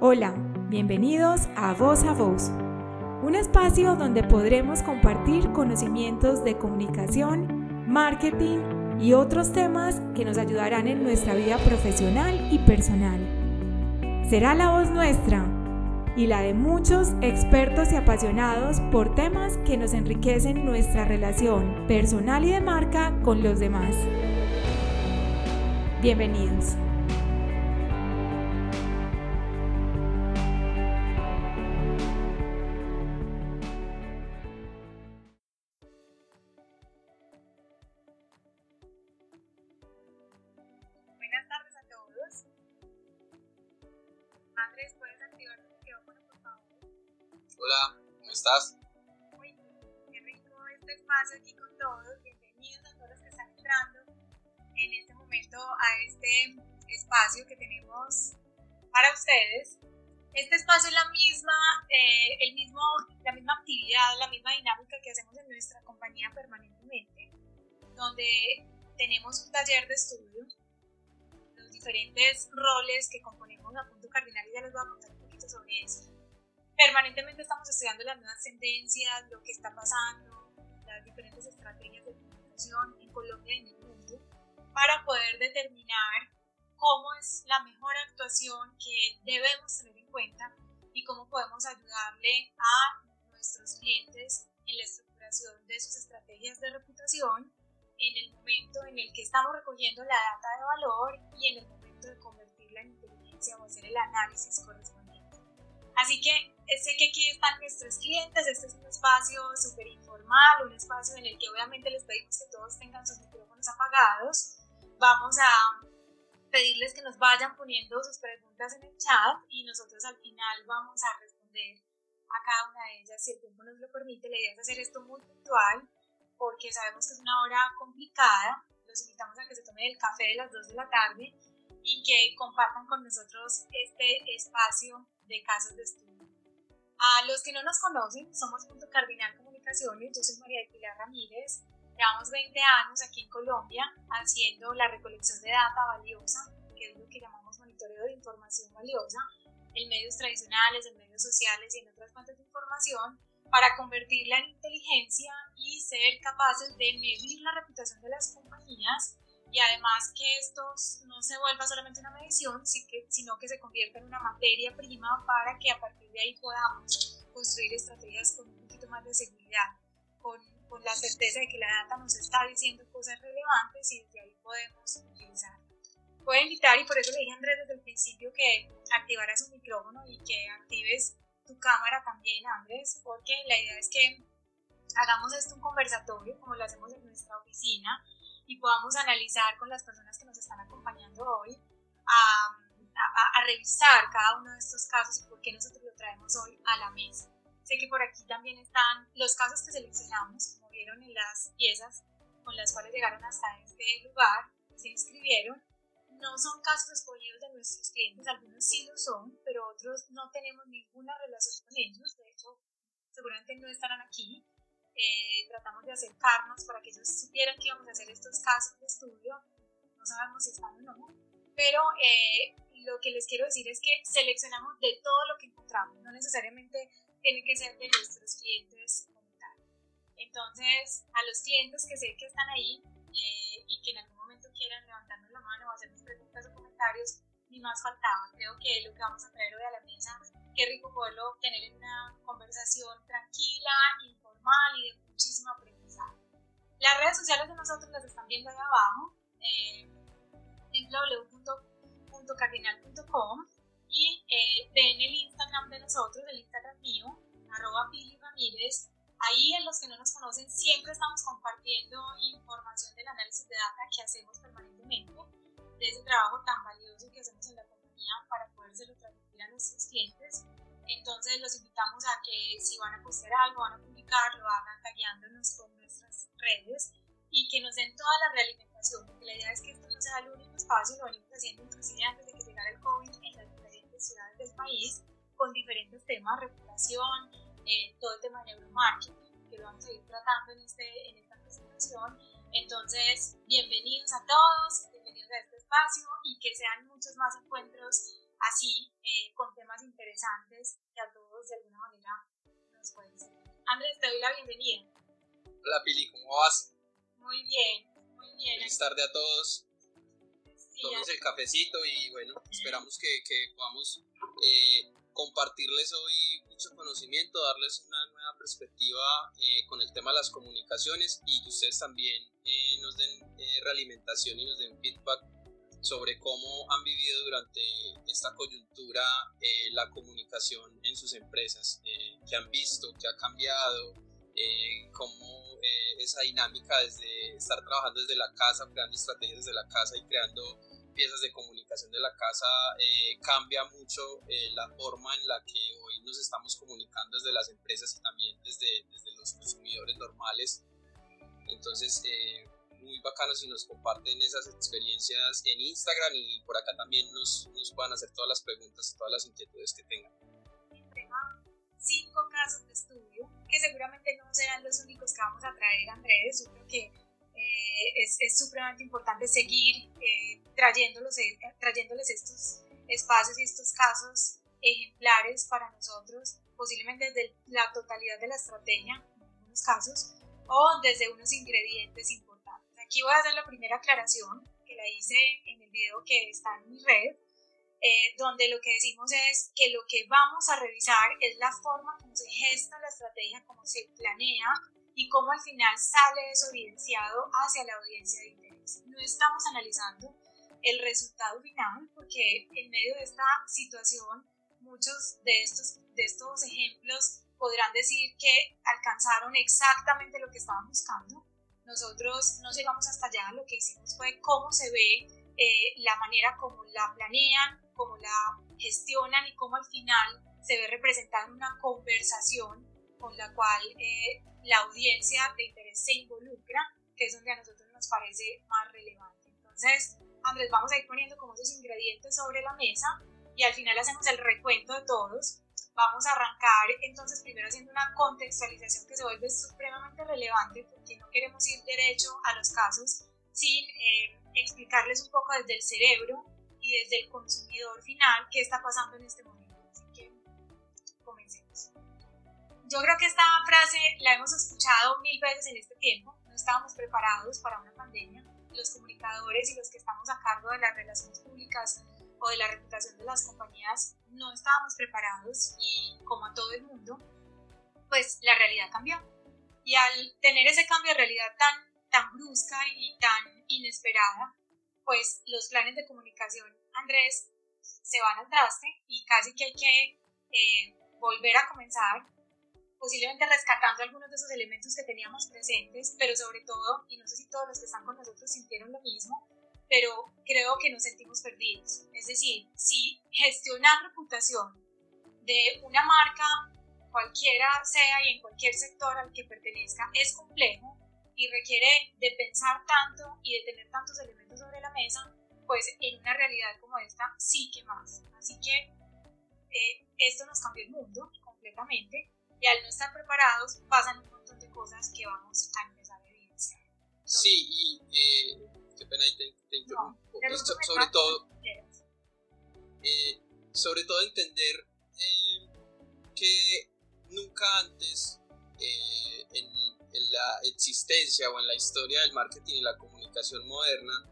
Hola, bienvenidos a Voz a Voz, un espacio donde podremos compartir conocimientos de comunicación, marketing y otros temas que nos ayudarán en nuestra vida profesional y personal. Será la voz nuestra y la de muchos expertos y apasionados por temas que nos enriquecen nuestra relación personal y de marca con los demás. Bienvenidos. Estás? Muy bien, qué rico este espacio aquí con todos. Bienvenidos a todos los que están entrando en este momento a este espacio que tenemos para ustedes. Este espacio es la misma, eh, el mismo, la misma actividad, la misma dinámica que hacemos en nuestra compañía permanentemente, donde tenemos un taller de estudio, los diferentes roles que componemos a punto cardinal y ya les voy a contar un poquito sobre eso permanentemente estamos estudiando las nuevas tendencias, lo que está pasando, las diferentes estrategias de comunicación en Colombia y en el mundo, para poder determinar cómo es la mejor actuación que debemos tener en cuenta y cómo podemos ayudarle a nuestros clientes en la estructuración de sus estrategias de reputación en el momento en el que estamos recogiendo la data de valor y en el momento de convertirla en inteligencia o hacer el análisis correspondiente. Así que sé que aquí están nuestros clientes, este es un espacio súper informal, un espacio en el que obviamente les pedimos que todos tengan sus micrófonos apagados. Vamos a pedirles que nos vayan poniendo sus preguntas en el chat y nosotros al final vamos a responder a cada una de ellas si el tiempo nos lo permite. La idea es hacer esto muy puntual porque sabemos que es una hora complicada. Los invitamos a que se tomen el café de las 2 de la tarde y que compartan con nosotros este espacio de casos de estudio. A los que no nos conocen, somos Punto Cardinal Comunicaciones, yo soy María de Pilar Ramírez, llevamos 20 años aquí en Colombia haciendo la recolección de data valiosa, que es lo que llamamos monitoreo de información valiosa, en medios tradicionales, en medios sociales y en otras fuentes de información, para convertirla en inteligencia y ser capaces de medir la reputación de las compañías y además que esto no se vuelva solamente una medición, sino que se convierta en una materia prima para que a partir de ahí podamos construir estrategias con un poquito más de seguridad, con, con la certeza de que la data nos está diciendo cosas relevantes y desde ahí podemos utilizar. Puedo invitar, y por eso le dije a Andrés desde el principio que activara su micrófono y que actives tu cámara también, Andrés, porque la idea es que hagamos esto un conversatorio, como lo hacemos en nuestra oficina, y podamos analizar con las personas que nos están acompañando hoy a, a, revisar cada uno de estos casos y por qué nosotros lo traemos hoy a la mesa. Sé que por aquí también están los casos que seleccionamos, como vieron en las piezas con las cuales llegaron hasta este lugar, se inscribieron. No son casos escogidos de nuestros clientes, algunos sí lo son, pero otros no tenemos ninguna relación con ellos, de hecho seguramente no estarán aquí, eh, tratamos de acercarnos para que ellos supieran que íbamos a hacer estos casos de estudio. No sabemos si están o no, pero eh, lo que les quiero decir es que seleccionamos de todo lo que encontramos, no necesariamente tiene que ser de nuestros clientes como tal. Entonces, a los clientes que sé que están ahí eh, y que en algún momento quieran levantarnos la mano o hacernos preguntas o comentarios, ni más faltaba. Creo que lo que vamos a traer hoy a la mesa, qué rico poderlo tener en una conversación tranquila, y de muchísimo aprendizaje. Las redes sociales de nosotros las están viendo ahí abajo, eh, en www.cardinal.com y eh, ven el Instagram de nosotros, el Instagram mío, arroba Pili Ramírez. Ahí en los que no nos conocen siempre estamos compartiendo información del análisis de data que hacemos permanentemente, de ese trabajo tan valioso que hacemos en la compañía para podérselo transmitir a nuestros clientes. Entonces los invitamos a que si van a postear algo, van a lo hagan tagueándonos con nuestras redes y que nos den toda la realimentación, porque la idea es que esto no sea el único espacio, lo venimos haciendo inclusive antes de que llegara el COVID en las diferentes ciudades del país, con diferentes temas, reputación, eh, todo el tema de neuromarketing, que lo vamos a ir tratando en, este, en esta presentación. Entonces, bienvenidos a todos, bienvenidos a este espacio y que sean muchos más encuentros así, eh, con temas interesantes que a todos de alguna manera nos pueden servir. Andrés, te doy la bienvenida. Hola Pili, ¿cómo vas? Muy bien, muy bien. Feliz tarde a todos. Sí, el cafecito y bueno, esperamos que, que podamos eh, compartirles hoy mucho conocimiento, darles una nueva perspectiva eh, con el tema de las comunicaciones y que ustedes también eh, nos den eh, realimentación y nos den feedback sobre cómo han vivido durante esta coyuntura la comunicación en sus empresas, qué han visto, qué ha cambiado, cómo esa dinámica desde estar trabajando desde la casa, creando estrategias desde la casa y creando piezas de comunicación de la casa eh, cambia mucho eh, la forma en la que hoy nos estamos comunicando desde las empresas y también desde, desde los consumidores normales. Entonces, eh, muy bacano si nos comparten esas experiencias en Instagram y por acá también nos, nos puedan hacer todas las preguntas todas las inquietudes que tengan. Cinco casos de estudio que seguramente no serán los únicos que vamos a traer, Andrés. Yo creo que eh, es, es, supremamente importante seguir eh, trayéndolos, eh, trayéndoles estos espacios y estos casos ejemplares para nosotros, posiblemente desde la totalidad de la estrategia, en algunos casos, o desde unos ingredientes importantes. Aquí voy a hacer la primera aclaración que la hice en el video que está en mi red, donde lo que decimos es que lo que vamos a revisar es la forma como se gesta la estrategia, cómo se planea, y cómo al final sale eso evidenciado hacia la audiencia de interés. No estamos analizando el resultado final porque en medio de esta situación muchos de estos, de estos ejemplos podrán decir que alcanzaron exactamente lo que estaban buscando. Nosotros no llegamos hasta allá, lo que hicimos fue cómo se ve eh, la manera como la planean, cómo la gestionan y cómo al final se ve representada en una conversación con la cual eh, la audiencia de interés se involucra, que es donde a nosotros nos parece más relevante. Entonces, Andrés, vamos a ir poniendo como esos ingredientes sobre la mesa y al final hacemos el recuento de todos. Vamos a arrancar entonces primero haciendo una contextualización que se vuelve supremamente relevante porque no queremos ir derecho a los casos sin eh, explicarles un poco desde el cerebro y desde el consumidor final qué está pasando en este momento. Así que comencemos. Yo creo que esta frase la hemos escuchado mil veces en este tiempo. No estábamos preparados para una pandemia. Los comunicadores y los que estamos a cargo de las relaciones públicas o de la reputación de las compañías no estábamos preparados y como a todo el mundo, pues la realidad cambió. Y al tener ese cambio de realidad tan, tan brusca y tan inesperada, pues los planes de comunicación, Andrés, se van al traste y casi que hay que eh, volver a comenzar posiblemente rescatando algunos de esos elementos que teníamos presentes, pero sobre todo, y no sé si todos los que están con nosotros sintieron lo mismo, pero creo que nos sentimos perdidos. Es decir, si gestionar reputación de una marca, cualquiera sea y en cualquier sector al que pertenezca, es complejo y requiere de pensar tanto y de tener tantos elementos sobre la mesa, pues en una realidad como esta sí que más. Así que eh, esto nos cambió el mundo completamente y al no estar preparados pasan un montón de cosas que vamos a empezar a evidenciar. sí, y eh, qué pena ahí te, te interrumpo. sobre todo, eh, sobre todo entender eh, que nunca antes en, en, la existencia o en la historia del marketing y la comunicación moderna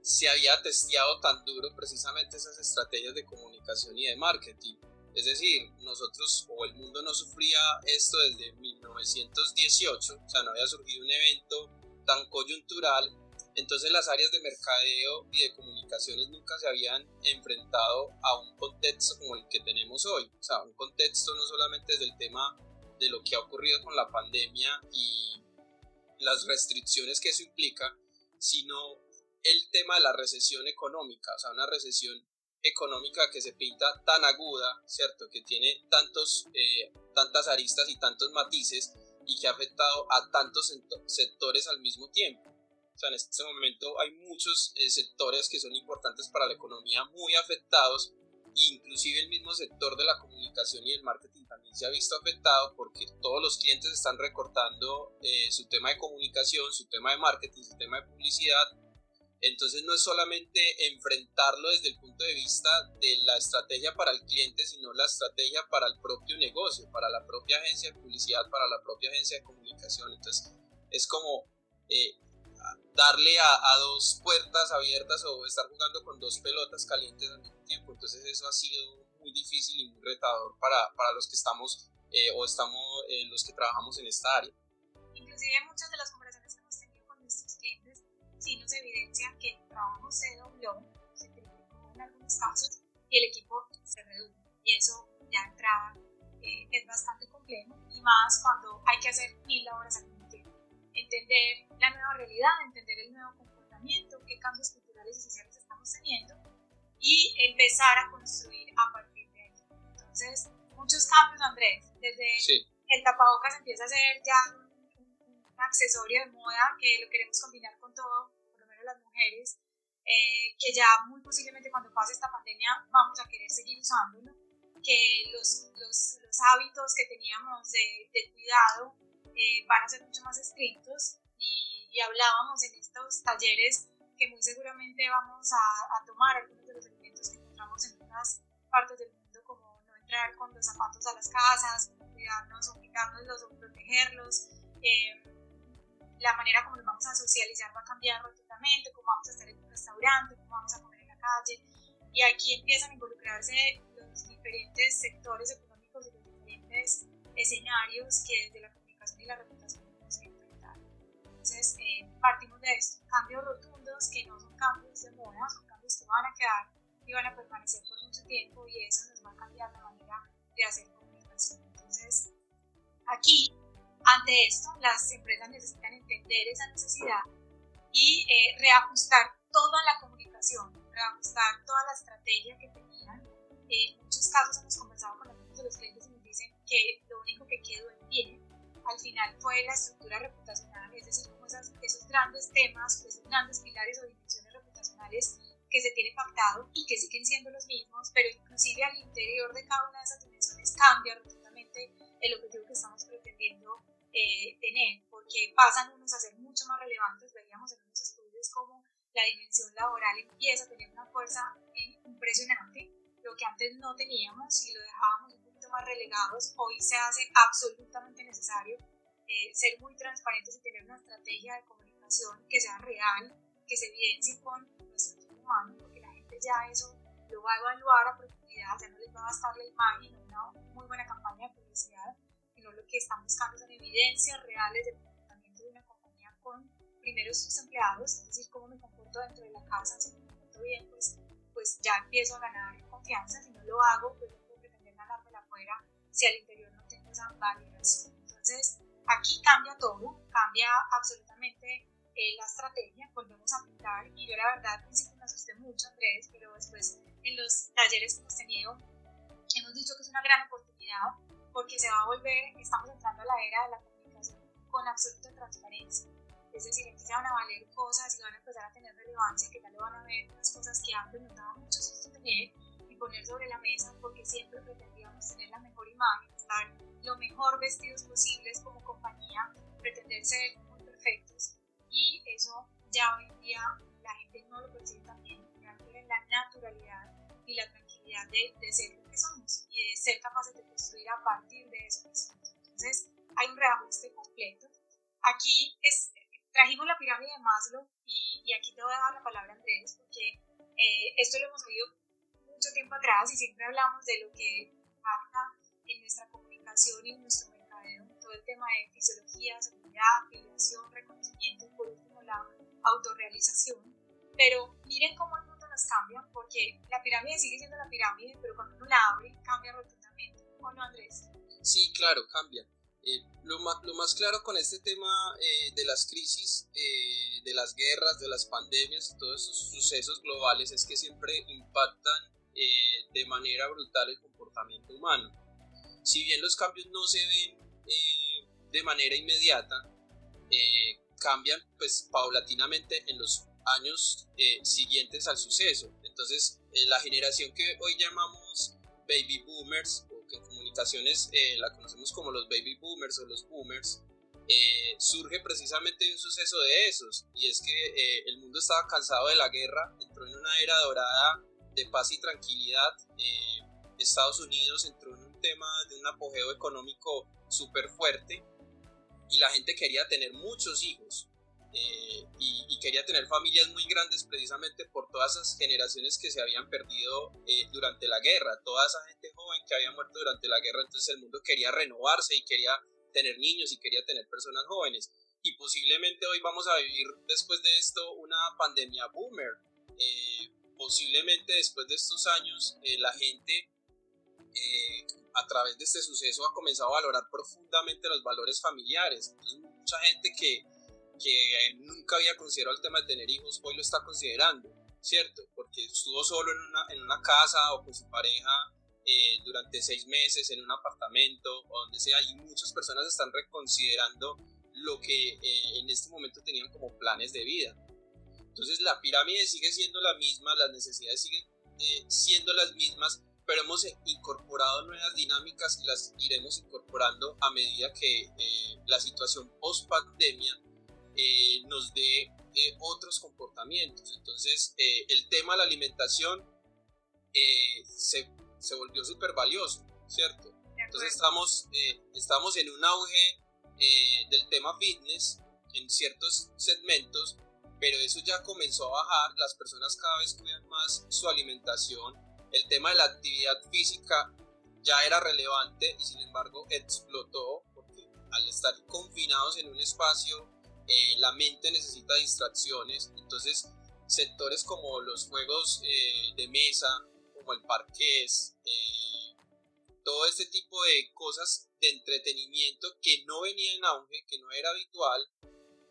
se había testeado tan duro precisamente esas estrategias de comunicación y de marketing es decir, nosotros o el mundo no sufría esto desde 1918, o sea, no había surgido un evento tan coyuntural, entonces las áreas de mercadeo y de comunicaciones nunca se habían enfrentado a un contexto como el que tenemos hoy, o sea, un contexto no solamente desde el tema de lo que ha ocurrido con la pandemia y las restricciones que eso implica, sino el tema de la recesión económica, o sea, una recesión económica que se pinta tan aguda, ¿cierto? Que tiene tantos, eh, tantas aristas y tantos matices y que ha afectado a tantos sectores al mismo tiempo. O sea, en este momento hay muchos eh, sectores que son importantes para la economía muy afectados inclusive el mismo sector de la comunicación y el marketing también se ha visto afectado porque todos los clientes están recortando eh, su tema de comunicación, su tema de marketing, su tema de publicidad Entonces no es solamente enfrentarlo desde el punto de vista de la estrategia para el cliente, sino la estrategia para el propio negocio, para la propia agencia de publicidad, para la propia agencia de comunicación. Entonces es como eh, darle a, dos puertas abiertas o estar jugando con dos pelotas calientes al mismo tiempo. Entonces eso ha sido muy difícil y muy retador para, para los que estamos eh, o estamos eh, los que trabajamos en esta área. Inclusive muchas de las conversaciones que hemos tenido con nuestros clientes sí nos evidencian que el trabajo se dobló, se triplicó en algunos casos y el equipo se redujo. Y eso ya entrada eh, es bastante complejo y más cuando hay que hacer mil labores al. Entender la nueva realidad, entender el nuevo comportamiento, qué cambios culturales y sociales estamos teniendo y empezar a construir a partir de ahí. Entonces, muchos cambios, Andrés. Desde el tapabocas empieza a ser ya un, accesorio de moda que lo queremos combinar con todo, por lo menos las mujeres, eh, que ya muy posiblemente cuando pase esta pandemia vamos a querer seguir usándolo, que los, los, los hábitos que teníamos de, de cuidado eh, van a ser mucho más estrictos y, y, hablábamos en estos talleres que muy seguramente vamos a, a tomar algunos de los elementos que encontramos en otras partes del mundo entrar con los zapatos a las casas, cuidarnos o quitárnoslos o protegerlos. Eh, la manera como nos vamos a socializar va a cambiar rotundamente, cómo vamos a estar en un restaurante, cómo vamos a comer en la calle. Y aquí empiezan a involucrarse los diferentes sectores económicos y los diferentes escenarios que desde la la reputación tenemos que enfrentar. Entonces, eh, partimos de esto, cambios rotundos que no son cambios de moda, son cambios que van a quedar y van a permanecer por mucho tiempo y eso nos va a cambiar la manera de hacer comunicación. Entonces, aquí, ante esto, las empresas necesitan entender esa necesidad y eh, reajustar toda la comunicación, reajustar toda la estrategia que tenían. En muchos casos hemos conversado con algunos de los clientes y nos dicen que lo único que quedó en pie al final fue la estructura reputacional, es decir, como esos grandes temas, esos grandes pilares o dimensiones reputacionales que se tiene pactado y que siguen siendo los mismos, pero inclusive al interior de cada una de esas dimensiones cambia rotundamente el objetivo que estamos pretendiendo eh, tener, porque pasan unos a ser mucho más relevantes, veíamos en unos estudios como la dimensión laboral empieza a tener una fuerza eh, impresionante, lo que antes no teníamos y lo dejábamos poquito más relegados, hoy se hace absolutamente necesario eh, ser muy transparentes y tener una estrategia de comunicación que sea real, que se evidencie con porque la gente ya eso lo va a evaluar a profundidad, ya no les va a bastar la imagen, una muy buena campaña de publicidad, sino lo que están buscando son evidencias reales del comportamiento de una compañía con primero sus empleados, es decir, cómo me comporto dentro de la casa, si me comporto bien, pues, pues ya empiezo a ganar confianza, si no lo hago, pues afuera si al interior no tengo esa validación. Entonces, aquí cambia todo, cambia absolutamente eh, la estrategia, volvemos a aplicar y yo la verdad al principio me asusté mucho Andrés, pero después en los talleres que hemos tenido hemos dicho que es una gran oportunidad porque se va a volver, estamos entrando a la era de la comunicación con absoluta transparencia. Es decir, aquí se van a valer cosas y van a empezar a tener relevancia, que ya lo van a ver, unas cosas que antes nos daba mucho susto tener y poner sobre la mesa porque siempre pretendíamos tener la mejor imagen, estar lo mejor vestidos posibles como compañía, pretender ser muy perfectos y eso ya hoy en día la gente no lo percibe bien, en la naturalidad y la tranquilidad de, de, ser lo que somos y de ser capaces de construir a partir de eso Entonces hay un reajuste completo. Aquí es, trajimos la pirámide de Maslow y, y aquí te voy a dar la palabra Andrés porque eh, esto lo hemos oído mucho tiempo atrás y siempre hablamos de lo que en nuestro todo el tema de fisiología, seguridad, afiliación, reconocimiento y por último la autorrealización. Pero miren cómo el mundo nos cambia, porque la pirámide sigue siendo la pirámide, pero cuando uno la abre, cambia rotundamente. ¿O no, Andrés? Sí, claro, cambia. Eh, lo, más, lo, más, claro con este tema eh, de las crisis, eh, de las guerras, de las pandemias y todos esos sucesos globales es que siempre impactan de manera brutal el comportamiento humano. Si bien los cambios no se ven eh, de manera inmediata eh, cambian pues paulatinamente en los años eh, siguientes al suceso. Entonces la generación que hoy llamamos baby boomers o que en comunicaciones la conocemos como los baby boomers o los boomers eh, surge precisamente un suceso de esos, y es que eh, el mundo estaba cansado de la guerra, entró en una era dorada de paz y tranquilidad, eh, Estados Unidos entró en tema de un apogeo económico súper fuerte, y la gente quería tener muchos hijos, y, quería tener familias muy grandes precisamente por todas esas generaciones que se habían perdido durante la guerra, toda esa gente joven que había muerto durante la guerra, entonces el mundo quería renovarse y quería tener niños y quería tener personas jóvenes. Y posiblemente hoy vamos a vivir después de esto una pandemia boomer. Eh, posiblemente después de estos años eh, la gente eh, a través de este suceso ha comenzado a valorar profundamente los valores familiares. Entonces mucha gente que, que nunca había considerado el tema de tener hijos hoy lo está considerando, ¿cierto? Porque estuvo solo en una, en una casa o con su pareja eh, durante seis meses en un apartamento o donde sea y muchas personas están reconsiderando lo que eh, en este momento tenían como planes de vida. Entonces la pirámide sigue siendo la misma, las necesidades siguen eh, siendo las mismas, pero hemos incorporado nuevas dinámicas y las iremos incorporando a medida que la situación post pandemia nos dé otros comportamientos. Entonces el tema de la alimentación se se volvió súper valioso, ¿cierto? Entonces estamos, eh, estamos en un auge eh, del tema fitness en ciertos segmentos, pero eso ya comenzó a bajar, las personas cada vez cuidan más su alimentación, el tema de la actividad física ya era relevante y sin embargo explotó porque al estar confinados en un espacio eh, la mente necesita distracciones, entonces sectores como los juegos de mesa, como el parqués, eh, todo este tipo de cosas de entretenimiento que no venía en auge, que no era habitual,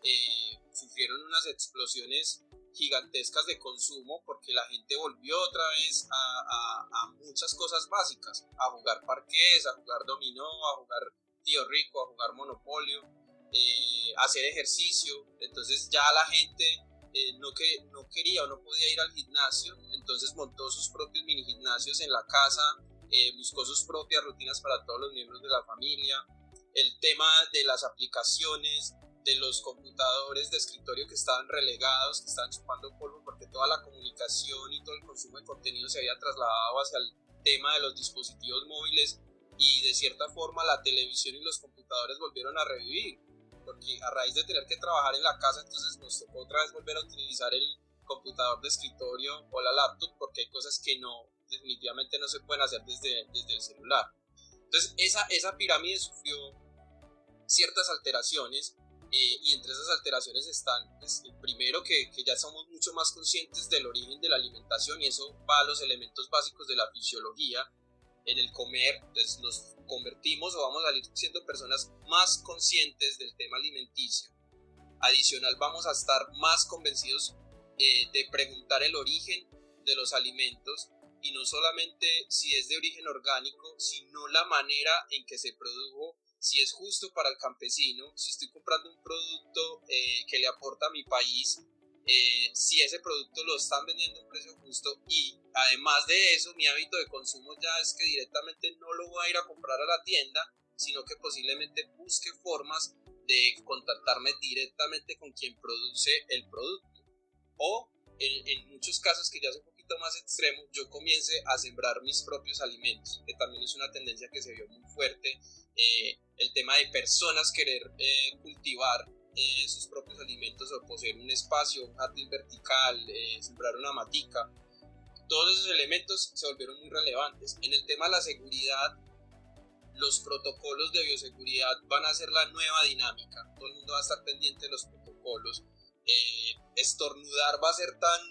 eh, sufrieron unas explosiones gigantescas de consumo porque la gente volvió otra vez a, muchas cosas básicas, a jugar parqués, a jugar dominó, a jugar tío rico, a jugar monopolio, eh, a hacer ejercicio, entonces ya la gente eh, no, que, no quería o no podía ir al gimnasio, entonces montó sus propios mini gimnasios en la casa, eh, buscó sus propias rutinas para todos los miembros de la familia, el tema de las aplicaciones, de los computadores de escritorio que estaban relegados, que estaban chupando polvo porque toda la comunicación y todo el consumo de contenido se había trasladado hacia el tema de los dispositivos móviles y de cierta forma la televisión y los computadores volvieron a revivir porque a raíz de tener que trabajar en la casa, entonces nos tocó otra vez volver a utilizar el computador de escritorio o la laptop, porque hay cosas que no, definitivamente no se pueden hacer desde, desde el celular. Entonces, esa, esa pirámide sufrió ciertas alteraciones eh, y entre esas alteraciones están, pues, primero que, ya somos mucho más conscientes del origen de la alimentación y eso va a los elementos básicos de la fisiología. En el comer, pues, nos convertimos o vamos a salir siendo personas más conscientes del tema alimenticio. Adicional, vamos a estar más convencidos eh, de preguntar el origen de los alimentos y no solamente si es de origen orgánico, sino la manera en que se produjo, si es justo para el campesino, si estoy comprando un producto eh, que le aporta a mi país, eh, si ese producto lo están vendiendo a un precio justo y además de eso mi hábito de consumo ya es que directamente no lo voy a ir a comprar a la tienda sino que posiblemente busque formas de contactarme directamente con quien produce el producto. O en, muchos casos que ya es un poquito más extremo yo comience a sembrar mis propios alimentos que también es una tendencia que se vio muy fuerte eh, el tema de personas querer eh, cultivar eh, sus propios alimentos o poseer un espacio, un jardín vertical, eh, sembrar una matica. Todos esos elementos se volvieron muy relevantes. En el tema de la seguridad, los protocolos de bioseguridad van a ser la nueva dinámica. Todo el mundo va a estar pendiente de los protocolos. Eh, estornudar va a ser tan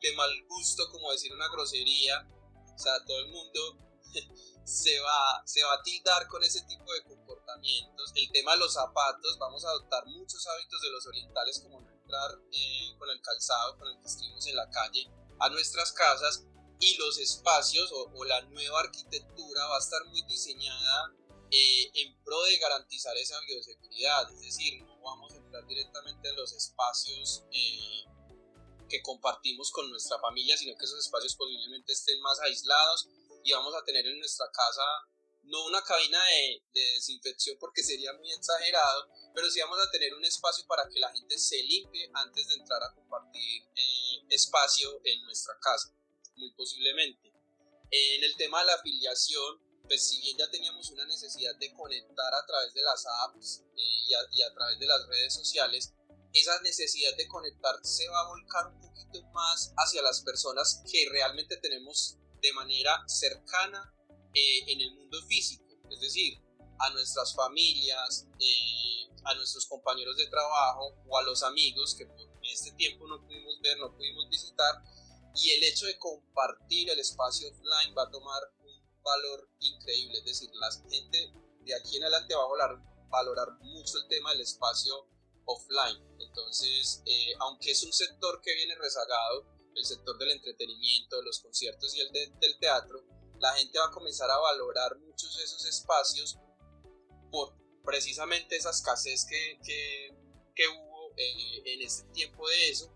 de mal gusto como decir una grosería. O sea, todo el mundo se va, se va a tildar con ese tipo de comportamientos. El tema de los zapatos, vamos a adoptar muchos hábitos de los orientales como no entrar eh, con el calzado con el que estuvimos en la calle a nuestras casas y los espacios o, la nueva arquitectura va a estar muy diseñada eh, en pro de garantizar esa bioseguridad, es decir, no vamos a entrar directamente en los espacios eh, que compartimos con nuestra familia, sino que esos espacios posiblemente estén más aislados y vamos a tener en nuestra casa no una cabina de, desinfección porque sería muy exagerado, pero sí vamos a tener un espacio para que la gente se limpie antes de entrar a compartir eh, espacio en nuestra casa, muy posiblemente. En el tema de la afiliación, pues si bien ya teníamos una necesidad de conectar a través de las apps eh, y, a, y, a, través de las redes sociales, esa necesidad de conectar se va a volcar un poquito más hacia las personas que realmente tenemos de manera cercana eh, en el mundo físico, es decir, a nuestras familias, eh, a nuestros compañeros de trabajo o a los amigos que por este tiempo no pudimos ver, no pudimos visitar, y el hecho de compartir el espacio offline va a tomar un valor increíble, es decir, la gente de aquí en adelante va a valorar, mucho el tema del espacio offline. Entonces, eh, aunque es un sector que viene rezagado, el sector del entretenimiento, de los conciertos y el del teatro, la gente va a comenzar a valorar muchos de esos espacios por precisamente esa escasez que, que, hubo eh, en este tiempo de eso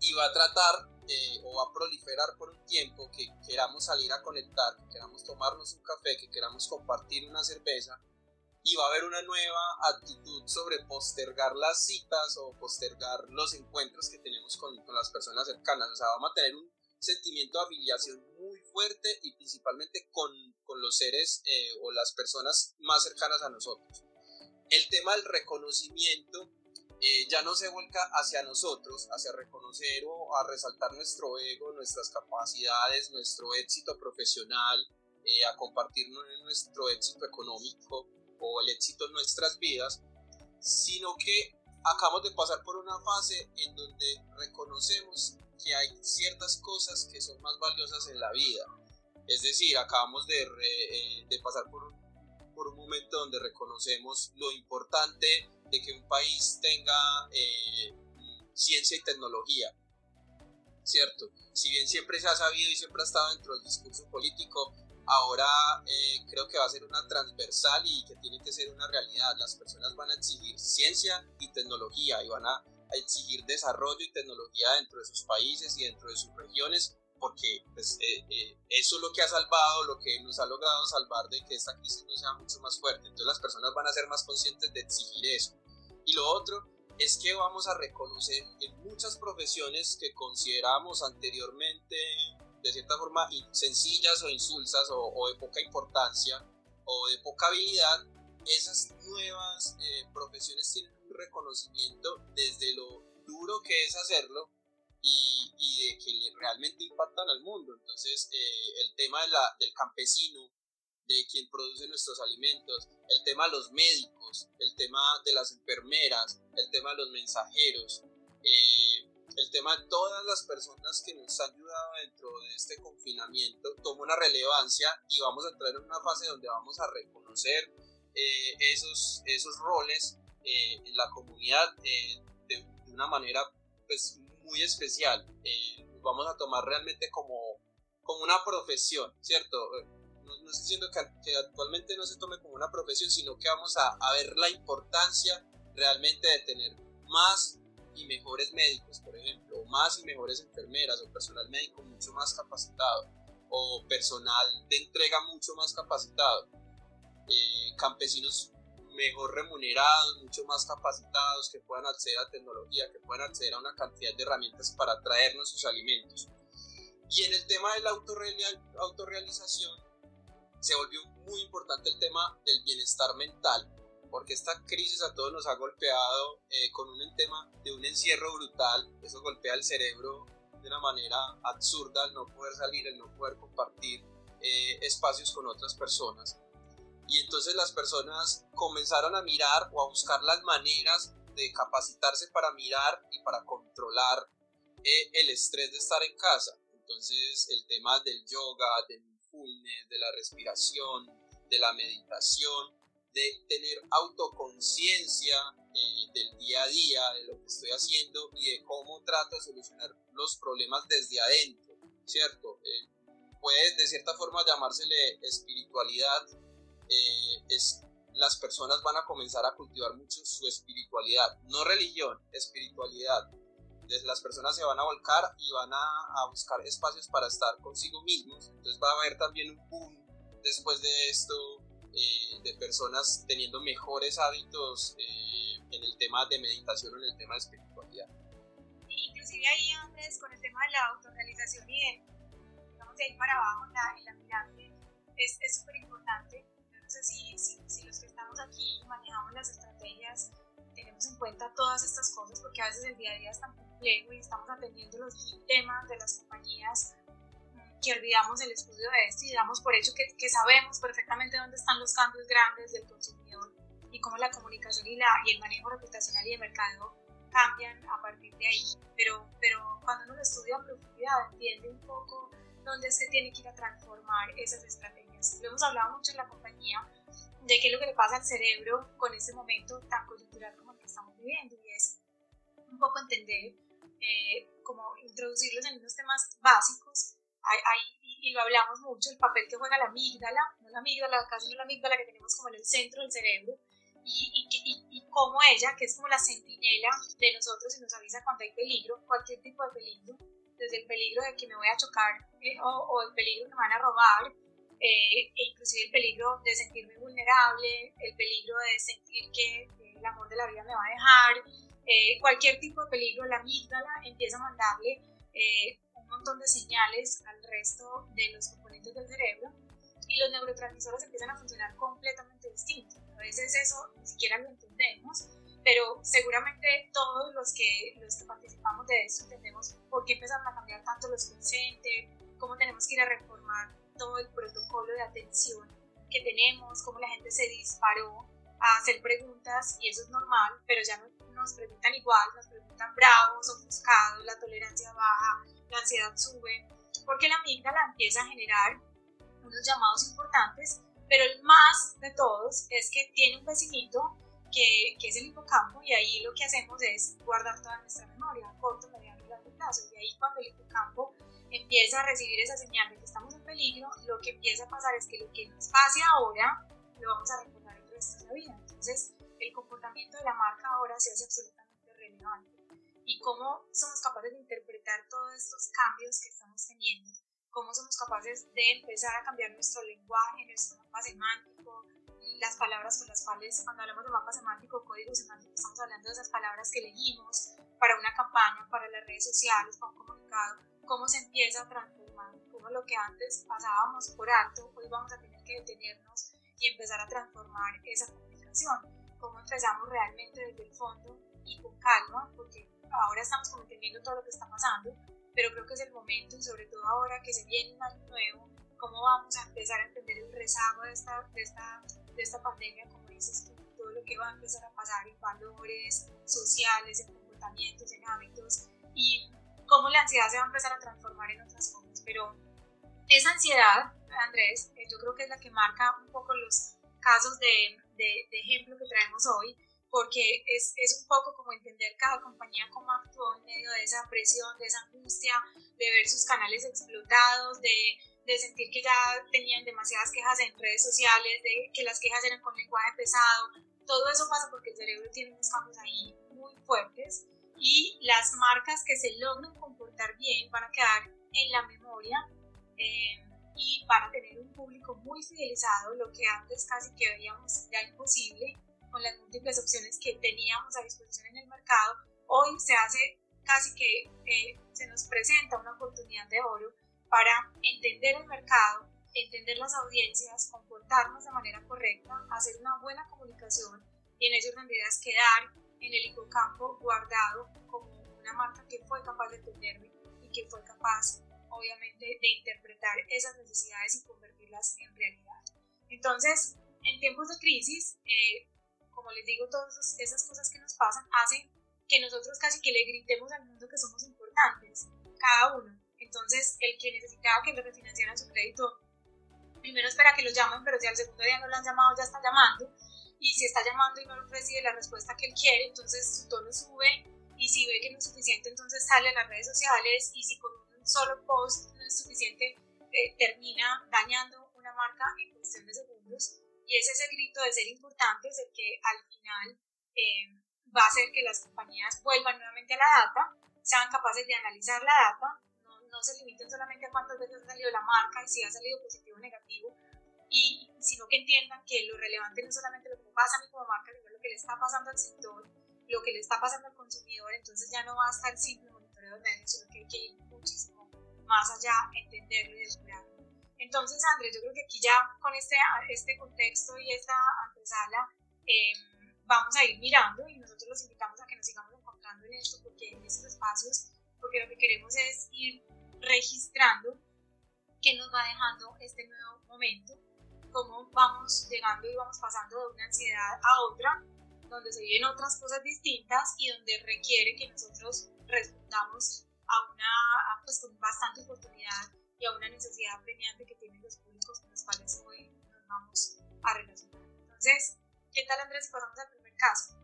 y va a tratar eh, o va a proliferar por un tiempo que queramos salir a conectar, que queramos tomarnos un café, que queramos compartir una cerveza y va a haber una nueva actitud sobre postergar las citas o postergar los encuentros que tenemos con, con las personas cercanas. O sea, vamos a tener un sentimiento de afiliación muy fuerte y principalmente con, con los seres eh, o las personas más cercanas a nosotros. El tema del reconocimiento eh, ya no se vuelca hacia nosotros, hacia reconocer o a resaltar nuestro ego, nuestras capacidades, nuestro éxito profesional, eh, a compartir nuestro éxito económico, o el éxito en nuestras vidas, sino que acabamos de pasar por una fase en donde reconocemos que hay ciertas cosas que son más valiosas en la vida. Es decir, acabamos de, eh, de pasar por por un momento donde reconocemos lo importante de que un país tenga eh, ciencia y tecnología. ¿Cierto? Si bien siempre se ha sabido y siempre ha estado dentro del discurso político, ahora eh, creo que va a ser una transversal y que tiene que ser una realidad. Las personas van a exigir ciencia y tecnología y van a, exigir desarrollo y tecnología dentro de sus países y dentro de sus regiones porque pues, eh, eh, eso es lo que ha salvado, lo que nos ha logrado salvar de que esta crisis no sea mucho más fuerte. Entonces las personas van a ser más conscientes de exigir eso. Y lo otro es que vamos a reconocer en muchas profesiones que consideramos anteriormente de cierta forma sencillas o insulsas o, de poca importancia o de poca habilidad, esas nuevas eh, profesiones tienen un reconocimiento desde lo duro que es hacerlo y, de que realmente impactan al mundo. Entonces, eh, el tema del campesino, de quien produce nuestros alimentos, el tema de los médicos, el tema de las enfermeras, el tema de los mensajeros, eh, el tema de todas las personas que nos han ayudado dentro de este confinamiento toma una relevancia y vamos a entrar en una fase donde vamos a reconocer eh, esos, esos roles eh, en la comunidad eh, de, una manera pues muy especial. vamos a tomar realmente como, como una profesión, ¿cierto? No, estoy diciendo que, que, actualmente no se tome como una profesión, sino que vamos a, a ver la importancia realmente de tener más y mejores médicos, por ejemplo, o más y mejores enfermeras o personal médico mucho más capacitado, o personal de entrega mucho más capacitado, eh, campesinos mejor remunerados, mucho más capacitados, que puedan acceder a tecnología, que puedan acceder a una cantidad de herramientas para traernos sus alimentos. Y en el tema de la autorrealización, se volvió muy importante el tema del bienestar mental, porque esta crisis a todos nos ha golpeado eh, con un tema de un encierro brutal, eso golpea el cerebro de una manera absurda, el no poder salir, el no poder compartir eh, espacios con otras personas. Y entonces las personas comenzaron a mirar o a buscar las maneras de capacitarse para mirar y para controlar eh, el estrés de estar en casa. Entonces el tema del yoga, del mindfulness, de la respiración, de la meditación, de tener autoconciencia eh, del día a día, de lo que estoy haciendo y de cómo trato de solucionar los problemas desde adentro, ¿cierto? Eh, puede de cierta forma llamársele espiritualidad, eh, es, las personas van a comenzar a cultivar mucho su espiritualidad, no religión, espiritualidad. las personas se van a volcar y van a, a buscar espacios para estar consigo mismos, entonces va a haber también un boom después de esto eh, de personas teniendo mejores hábitos eh, en el tema de meditación o en el tema de espiritualidad. Inclusive ahí, Andrés, con el tema de la autorrealización y de, digamos, de ahí para abajo en la, en la pirámide, es súper importante. Yo no sé si, si, si los que estamos aquí manejamos las estrategias tenemos en cuenta todas estas cosas porque a veces el día a día es tan complejo y estamos atendiendo los temas de las compañías que olvidamos el estudio de esto y damos por hecho que, que, sabemos perfectamente dónde están los cambios grandes del consumidor y cómo la comunicación y, la, y el manejo reputacional y de mercado cambian a partir de ahí. Pero, pero cuando uno lo estudia a profundidad entiende un poco dónde que tiene que ir a transformar esas estrategias. Lo hemos hablado mucho en la compañía de qué es lo que le pasa al cerebro con este momento tan coyuntural como el que estamos viviendo y es un poco entender, eh, introducirlos en unos temas básicos y, lo hablamos mucho, el papel que juega la amígdala, no la amígdala, casi no la amígdala que tenemos como en el centro del cerebro, y, y, y, cómo ella, que es como la centinela de nosotros y nos avisa cuando hay peligro, cualquier tipo de peligro, desde el peligro de que me voy a chocar eh, o, o, el peligro que me van a robar, eh, e inclusive el peligro de sentirme vulnerable, el peligro de sentir que el amor de la vida me va a dejar, eh, cualquier tipo de peligro, la amígdala empieza a mandarle eh, un montón de señales al resto de los componentes del cerebro y los neurotransmisores empiezan a funcionar completamente distintos. A veces eso ni siquiera lo entendemos, pero seguramente todos los que, los que participamos de esto entendemos por qué empezaron a cambiar tanto los conscientes, cómo tenemos que ir a reformar todo el protocolo de atención que tenemos, cómo la gente se disparó a hacer preguntas y eso es normal, pero ya no nos preguntan igual, nos preguntan bravos, ofuscados, la tolerancia baja, la ansiedad sube, porque la amígdala empieza a generar unos llamados importantes, pero el más de todos es que tiene un vecinito que, que, es el hipocampo y ahí lo que hacemos es guardar toda nuestra memoria, corto, mediano y largo plazo. Y ahí cuando el hipocampo empieza a recibir esa señal de que estamos en peligro, lo que empieza a pasar es que lo que nos pase ahora lo vamos a recordar el resto de la vida. Entonces, el comportamiento de la marca ahora se hace absolutamente relevante. Y cómo somos capaces de interpretar todos estos cambios que estamos teniendo, cómo somos capaces de empezar a cambiar nuestro lenguaje, nuestro mapa semántico, las palabras con las cuales, cuando hablamos de mapa semántico, código semántico, estamos hablando de esas palabras que elegimos para una campaña, para las redes sociales, para un comunicado, cómo se empieza a transformar, cómo lo que antes pasábamos por alto, hoy vamos a tener que detenernos y empezar a transformar esa comunicación, cómo empezamos realmente desde el fondo y con calma, porque ahora estamos como entendiendo todo lo que está pasando, pero creo que es el momento y sobre todo ahora que se viene un año nuevo, cómo vamos a empezar a entender el rezago de esta, de esta, de esta pandemia, como dices tú, todo lo que va a empezar a pasar en valores sociales, en comportamientos, en hábitos y cómo la ansiedad se va a empezar a transformar en otras cosas. Pero esa ansiedad, Andrés, eh, yo creo que es la que marca un poco los casos de, de, de ejemplo que traemos hoy porque es, es, un poco como entender cada compañía cómo actuó en medio de esa presión, de esa angustia, de ver sus canales explotados, de, de, sentir que ya tenían demasiadas quejas en redes sociales, de que las quejas eran con lenguaje pesado. Todo eso pasa porque el cerebro tiene unos cambios ahí muy fuertes y las marcas que se logran comportar bien van a quedar en la memoria eh, y van a tener un público muy fidelizado, lo que antes casi que veíamos ya imposible con las múltiples opciones que teníamos a disposición en el mercado, hoy se hace casi que eh, se nos presenta una oportunidad de oro para entender el mercado, entender las audiencias, comportarnos de manera correcta, hacer una buena comunicación y en eso en realidad es quedar en el hipocampo guardado como una marca que fue capaz de entenderme y que fue capaz obviamente de interpretar esas necesidades y convertirlas en realidad. Entonces, en tiempos de crisis, eh, como les digo, todas esas cosas que nos pasan hacen que nosotros casi que le gritemos al mundo que somos importantes, cada uno. Entonces, el que necesitaba que le refinanciaran su crédito, primero espera que lo llamen, pero si al segundo día no lo han llamado, ya está llamando. Y si está llamando y no recibe la respuesta que él quiere, entonces su tono sube. Y si ve que no es suficiente, entonces sale a las redes sociales. Y si con solo post no es suficiente, eh, termina dañando una marca en cuestión de segundos. Y es ese grito de ser importantes el que al final eh, va a hacer que las compañías vuelvan nuevamente a la data, sean capaces de analizar la data, no, se limiten solamente a cuántas veces ha salido la marca y si ha salido positivo o negativo, y, sino que entiendan que lo relevante no es solamente lo que pasa a mí como marca, sino lo que le está pasando al sector, lo que le está pasando al consumidor, entonces ya no basta el simple monitoreo de medios, sino que hay que ir muchísimo más allá, entenderlo y descubrirlo. Entonces, Andrés, yo creo que aquí ya con este, este contexto y esta antesala em, vamos a ir mirando y nosotros los invitamos a que nos sigamos encontrando en esto, porque en estos espacios, porque lo que queremos es ir registrando qué nos va dejando este nuevo momento, cómo vamos llegando y vamos pasando de una ansiedad a otra, donde se viven otras cosas distintas y donde requiere que nosotros respondamos a una, pues con bastante oportunidad y a una necesidad premiante que tienen los públicos con los cuales hoy nos vamos a relacionar. Entonces, ¿qué tal Andrés? Pasamos al primer caso.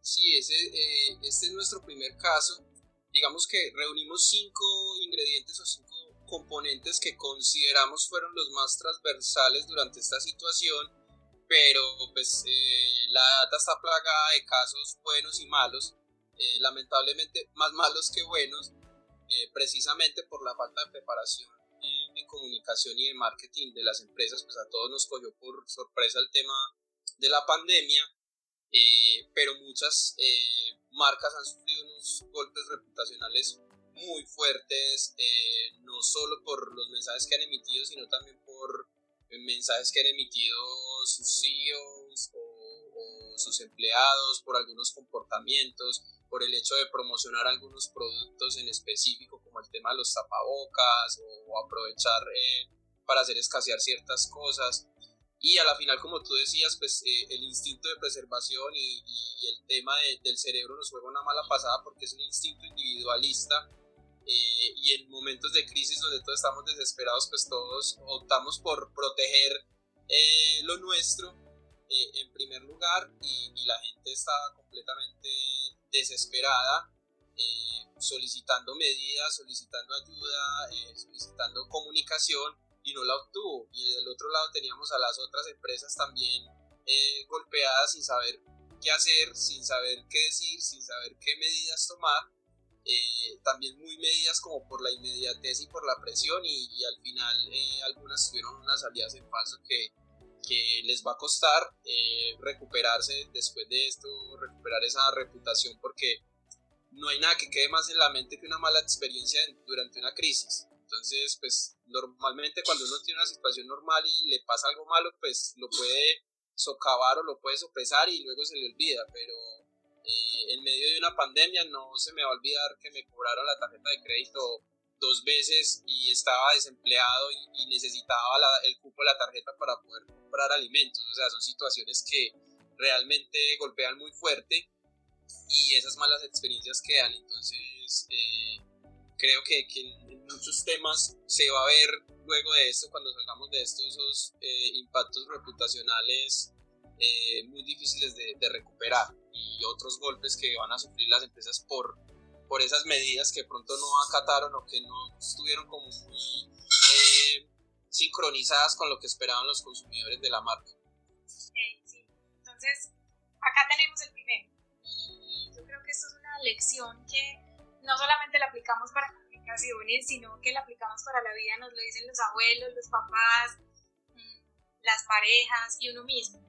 Sí, ese, eh, este es nuestro primer caso. Digamos que reunimos cinco ingredientes o cinco componentes que consideramos fueron los más transversales durante esta situación, pero pues eh, la data está plagada de casos buenos y malos, eh, lamentablemente más malos que buenos, eh, precisamente por la falta de preparación en comunicación y de marketing de las empresas, pues a todos nos cogió por sorpresa el tema de la pandemia, pero muchas marcas han sufrido unos golpes reputacionales muy fuertes, eh, no solo por los mensajes que han emitido, sino también por eh, mensajes que han emitido sus CEOs o, sus empleados, por algunos comportamientos, por el hecho de promocionar algunos productos en específico, como el tema de los tapabocas, o, aprovechar eh, para hacer escasear ciertas cosas. Y a la final, como tú decías, pues el instinto de preservación y, el tema del cerebro nos juega una mala pasada porque es un instinto individualista eh, y en momentos de crisis donde todos estamos desesperados, pues todos optamos por proteger eh, lo nuestro eh, en primer lugar y, la gente estaba completamente desesperada, solicitando medidas, solicitando ayuda, solicitando comunicación y no la obtuvo. Y del otro lado teníamos a las otras empresas también golpeadas sin saber qué hacer, sin saber qué decir, sin saber qué medidas tomar eh, también muy medidas como por la inmediatez y por la presión y, al final eh, algunas tuvieron unas salidas en falso que, que les va a costar eh, recuperarse después de esto, recuperar esa reputación porque no hay nada que quede más en la mente que una mala experiencia durante una crisis. Entonces, pues normalmente cuando uno tiene una situación normal y le pasa algo malo, pues lo puede socavar o lo puede sopesar y luego se le olvida, pero eh, en medio de una pandemia no se me va a olvidar que me cobraron la tarjeta de crédito dos veces y estaba desempleado y, necesitaba el cupo de la tarjeta para poder comprar alimentos. O sea, son situaciones que realmente golpean muy fuerte y esas malas experiencias quedan. Entonces, eh, creo que, en muchos temas se va a ver luego de esto, cuando salgamos de estos esos eh, impactos reputacionales muy difíciles de recuperar y otros golpes que van a sufrir las empresas por, por esas medidas que pronto no acataron o que no estuvieron como muy eh, sincronizadas con lo que esperaban los consumidores de la marca. Sí, sí. Entonces, acá tenemos el primero. Y yo creo que esto es una lección que no solamente la aplicamos para comunicaciones, sino que la aplicamos para la vida, nos lo dicen los abuelos, los papás, mm, las parejas y uno mismo.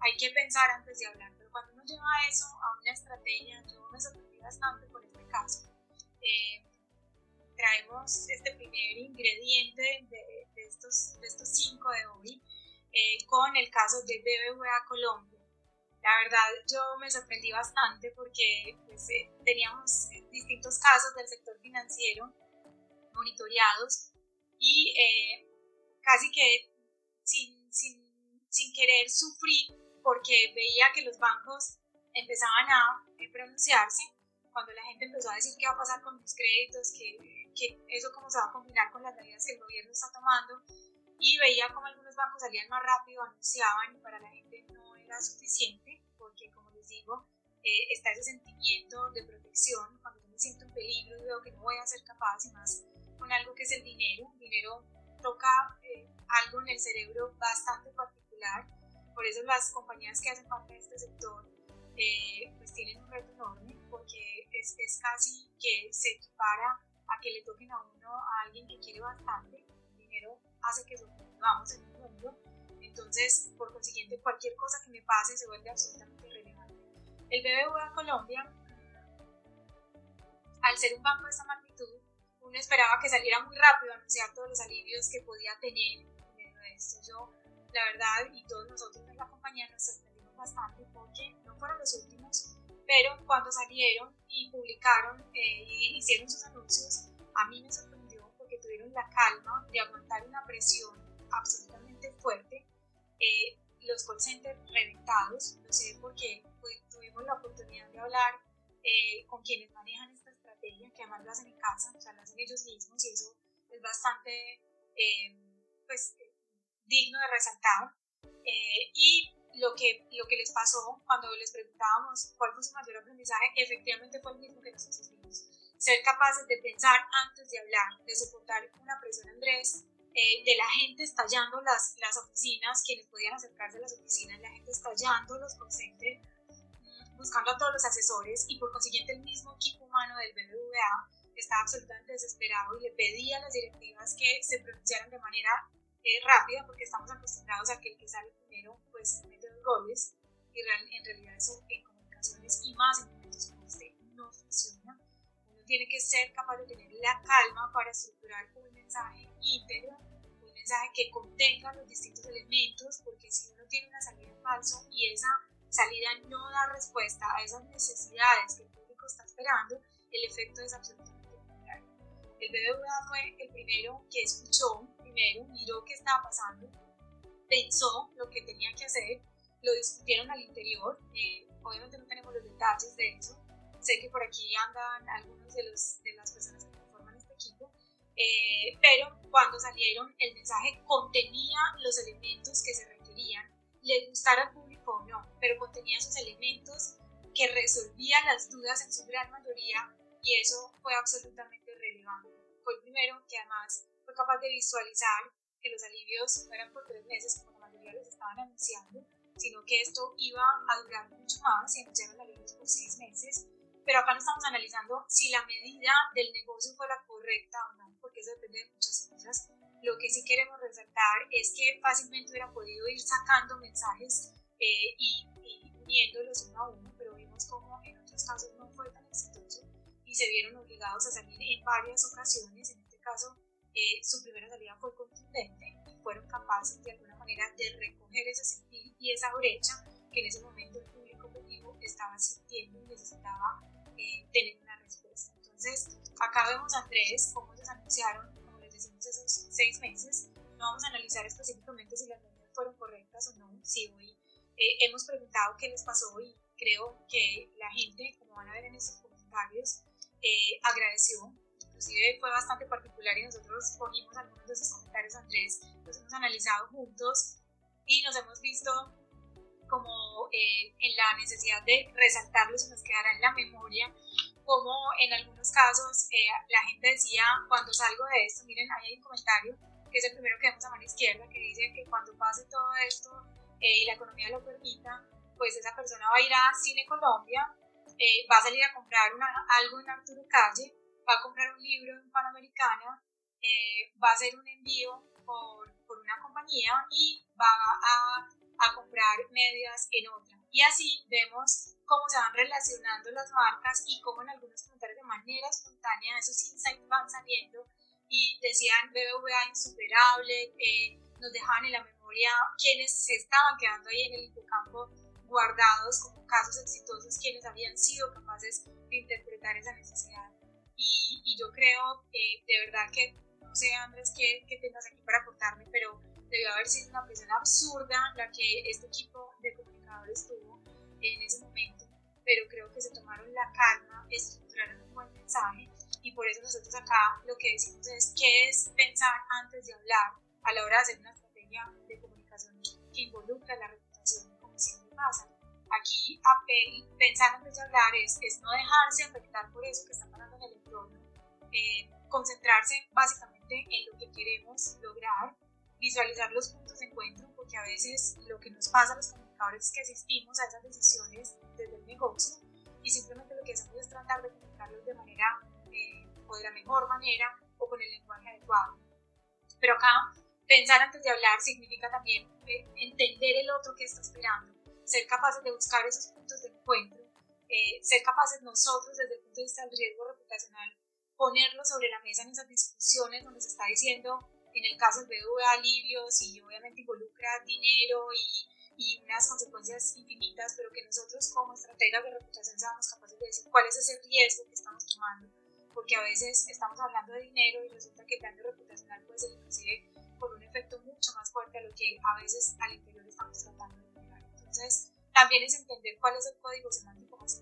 Hay que pensar antes de hablar cuando uno lleva eso a una estrategia, yo me sorprendí bastante por este caso. Eh, traemos este primer ingrediente de, de, estos, de estos cinco de hoy eh, con el caso de BBVA Colombia. La verdad, yo me sorprendí bastante porque pues, eh, teníamos distintos casos del sector financiero monitoreados y casi que sin, sin, sin querer sufrir porque veía que los bancos empezaban a eh, pronunciarse cuando la gente empezó a decir qué va a pasar con los créditos, que, que eso cómo se va a combinar con las medidas que el gobierno está tomando, y veía como algunos bancos salían más rápido, anunciaban, y para la gente no era suficiente, porque como les digo, eh, está ese sentimiento de protección, cuando yo me siento en peligro y veo que no voy a ser capaz, y más con algo que es el dinero, el dinero toca eh, algo en el cerebro bastante particular, por eso las compañías que hacen parte de este sector eh, pues tienen un reto enorme es, casi que se equipara a que le toquen a uno a alguien que quiere bastante. Dinero hace que sobrevivamos en el mundo. Entonces por consiguiente cualquier cosa que me pase se vuelve absolutamente relevante. El BBVA Colombia, al ser un banco de esta magnitud, uno esperaba que saliera muy rápido a anunciar todos los alivios que podía tener en de esto. Yo, la verdad, y todos nosotros en la compañía nos sorprendimos bastante porque no fueron los últimos, pero cuando salieron y publicaron eh, y hicieron sus anuncios, a mí me sorprendió porque tuvieron la calma de aguantar una presión absolutamente fuerte. Eh, los call centers reventados, no sé por qué, pues, tuvimos la oportunidad de hablar eh, con quienes manejan esta estrategia, que además lo hacen en casa, o sea, lo hacen ellos mismos y eso es bastante eh, pues, digno de resaltar. y lo que, lo que les pasó cuando les preguntábamos cuál fue su mayor aprendizaje, efectivamente fue el mismo que nosotros vimos. Ser capaces de pensar antes de hablar, de soportar una presión, Andrés, eh, de la gente estallando las, las oficinas, quienes podían acercarse a las oficinas, la gente estallando los call mm, buscando a todos los asesores y por consiguiente el mismo equipo humano del BBVA estaba absolutamente desesperado y le pedía a las directivas que se pronunciaran de manera eh, rápida porque estamos acostumbrados a que el que sale primero pues y en realidad eso en comunicaciones y más en momentos como este no funciona. Uno tiene que ser capaz de tener la calma para estructurar un mensaje íntegro, un mensaje que contenga los distintos elementos porque si uno tiene una salida falso y esa salida no da respuesta a esas necesidades que el público está esperando, el efecto es absolutamente contrario. El BBVA fue el primero que escuchó primero, miró qué estaba pasando, pensó lo que tenía que hacer, lo discutieron al interior, eh, obviamente no tenemos los detalles de eso, sé que por aquí andan algunos de, los, de las personas que forman este equipo, eh, pero cuando salieron el mensaje contenía los elementos que se requerían, le gustara al público o no, pero contenía esos elementos que resolvían las dudas en su gran mayoría y eso fue absolutamente relevante. Fue el primero que además fue capaz de visualizar que los alivios no eran por tres meses como la mayoría les estaban anunciando, sino que esto iba a durar mucho más y anunciaron alivios por seis meses. Pero acá no estamos analizando si la medida del negocio fue la correcta o no, porque eso depende de muchas cosas. Lo que sí queremos resaltar es que fácilmente hubiera podido ir sacando mensajes eh, y, y uniéndolos uno a uno, pero vimos como en otros casos no fue tan exitoso y se vieron obligados a salir en varias ocasiones, en este caso eh, su primera salida fue contundente fueron capaces de alguna manera de recoger ese sentir y esa brecha que en ese momento el público objetivo estaba sintiendo y necesitaba eh, tener una respuesta. Entonces, acá vemos a Andrés cómo les anunciaron, como les decimos, esos seis meses. No vamos a analizar específicamente si las medidas fueron correctas o no. Si hoy eh, hemos preguntado qué les pasó y creo que la gente, como van a ver en estos comentarios, agradeció inclusive fue bastante particular y nosotros ponimos algunos de esos comentarios, Andrés, los hemos analizado juntos y nos hemos visto como eh, en la necesidad de resaltarlos y nos quedará en la memoria, como en algunos casos eh, la gente decía, cuando salgo de esto, miren, ahí hay un comentario, que es el primero que vemos a mano izquierda, que dice que cuando pase todo esto eh, y la economía lo permita, pues esa persona va a ir a Cine Colombia, va a salir a comprar una, algo en Arturo Calle, va a comprar un libro en Panamericana, eh, va a hacer un envío por, por una compañía y va a, a, comprar medias en otra. Y así vemos cómo se van relacionando las marcas y cómo en algunos comentarios de manera espontánea esos insights van saliendo y decían BBVA insuperable, eh, nos dejaban en la memoria quienes se estaban quedando ahí en el hipocampo guardados como casos exitosos, quienes habían sido capaces de interpretar esa necesidad y, yo creo eh, de verdad que, no sé Andrés, qué, qué tengas aquí para contarme, pero debió haber sido una presión absurda la que este equipo de comunicadores tuvo en ese momento, pero creo que se tomaron la calma, estructuraron un buen mensaje y por eso nosotros acá lo que decimos es qué es pensar antes de hablar a la hora de hacer una estrategia de comunicación que involucra la reputación como siempre pasa. Aquí pensar antes de hablar es, es no dejarse afectar por eso que el eh, concentrarse básicamente en lo que queremos lograr, visualizar los puntos de encuentro, porque a veces lo que nos pasa a los comunicadores es que asistimos a esas decisiones desde el negocio y simplemente lo que hacemos es tratar de comunicarlos de manera eh, o de la mejor manera o con el lenguaje adecuado. Pero acá, pensar antes de hablar significa también eh, entender el otro que está esperando, ser capaces de buscar esos puntos de encuentro, eh, ser capaces nosotros desde el punto de vista del riesgo reputacional, ponerlo sobre la mesa en esas discusiones donde se está diciendo, en el caso del BBVA, alivios y obviamente involucra dinero y, y unas consecuencias infinitas, pero que nosotros como estrategas de reputación seamos capaces de decir cuál es ese riesgo que estamos tomando, porque a veces estamos hablando de dinero y resulta que el daño reputacional puede ser inclusive por un efecto mucho más fuerte a lo que a veces al interior estamos tratando de llegar. Entonces, también es entender cuál es el código semántico más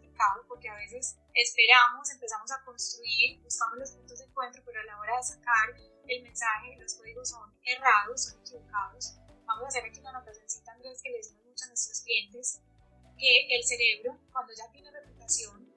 porque a veces esperamos, empezamos a construir, buscamos los puntos de encuentro, pero a la hora de sacar el mensaje, los códigos son errados, son equivocados. Vamos a hacer aquí una anotación, Andrés, que le decimos mucho a nuestros clientes, que el cerebro, cuando ya tiene reputación,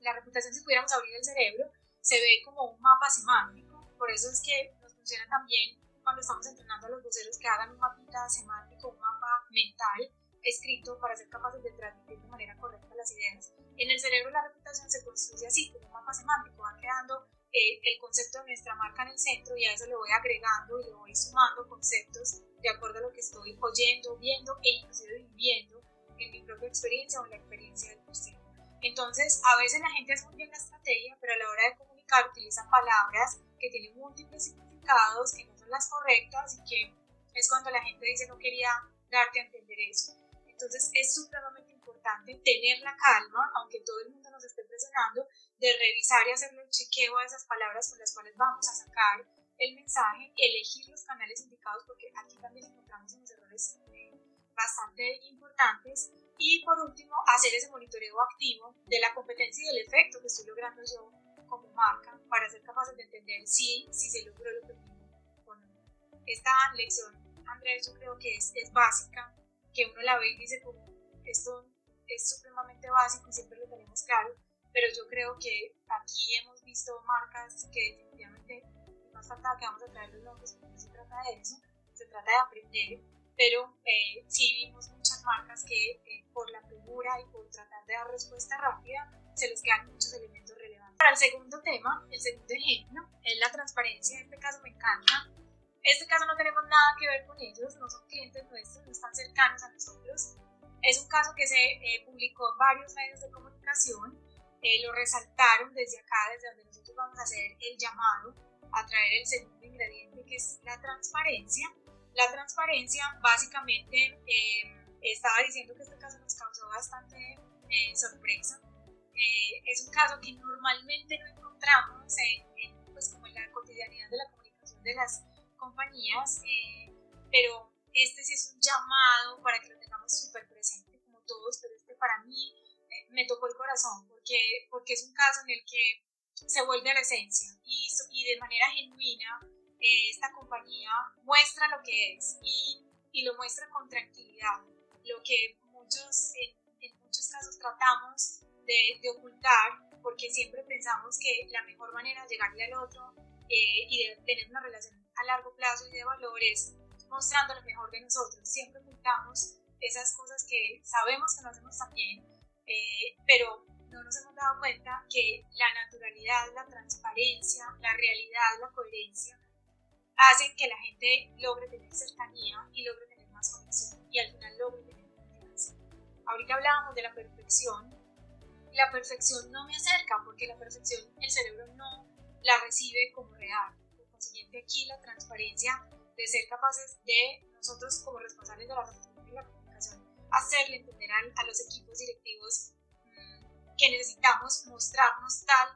la reputación, si pudiéramos abrir el cerebro, se ve como un mapa semántico, por eso es que nos funciona también cuando estamos entrenando a los voceros que hagan un mapita semántico, un mapa mental escrito para ser capaces de transmitir de manera correcta las ideas. En el cerebro la reputación se construye así, como un mapa semántico, va creando eh, el concepto de nuestra marca en el centro y a eso le voy agregando y le voy sumando conceptos de acuerdo a lo que estoy oyendo, viendo e inclusive viviendo en mi propia experiencia o en la experiencia del tercero. Entonces, a veces la gente hace muy bien la estrategia, pero a la hora de comunicar utiliza palabras que tienen múltiples significados, que no son las correctas y que es cuando la gente dice no quería darte a entender eso. Entonces es supremamente importante tener la calma, aunque todo el mundo nos esté presionando, de revisar y hacerle un chequeo a esas palabras con las cuales vamos a sacar el mensaje, elegir los canales indicados, porque aquí también encontramos unos errores eh, bastante importantes. Y por último, hacer ese monitoreo activo de la competencia y del efecto que estoy logrando yo como marca para ser capaces de entender si, si se logró el objetivo o no. Esta lección, Andrés, yo creo que es, es básica, que uno la ve y dice como esto es supremamente básico y siempre lo tenemos claro, pero yo creo que aquí hemos visto marcas que definitivamente no falta que vamos a traer los nombres porque no se trata de eso, se trata de aprender, pero eh, sí vimos muchas marcas que eh, por la premura y por tratar de dar respuesta rápida se les quedan muchos elementos relevantes. Para el segundo tema, el segundo ejemplo, es la transparencia, en este caso me encanta. En este caso no tenemos nada que ver con ellos, no son clientes nuestros, no están cercanos a nosotros. Es un caso que se eh, publicó en varios medios de comunicación, eh, lo resaltaron desde acá, desde donde nosotros vamos a hacer el llamado a traer el segundo ingrediente que es la transparencia. La transparencia básicamente eh, estaba diciendo que este caso nos causó bastante sorpresa eh, es un caso que normalmente no encontramos en, pues como en la cotidianidad de la comunicación de las compañías, eh, pero este sí es un llamado para que lo tengamos súper presente como todos, pero este para mí eh, me tocó el corazón porque, porque es un caso en el que se vuelve a la esencia y, y de manera genuina esta compañía muestra lo que es y, y, lo muestra con tranquilidad, lo que muchos, en, en muchos casos tratamos de, ocultar, porque siempre pensamos que la mejor manera de llegarle al otro eh, y de tener una relación a largo plazo y de valores mostrando lo mejor de nosotros. Siempre ocultamos esas cosas que sabemos que no hacemos tan bien, eh, pero no nos hemos dado cuenta que la naturalidad, la transparencia, la realidad, la coherencia hacen que la gente logre tener cercanía y logre tener más conexión y al final logre tener confianza. Ahorita hablábamos de la perfección la perfección no me acerca porque la perfección el cerebro no la recibe como real. Por consiguiente, aquí la transparencia de ser capaces de nosotros como responsables de la hacerle entender a, los equipos directivos mm, que necesitamos mostrarnos tal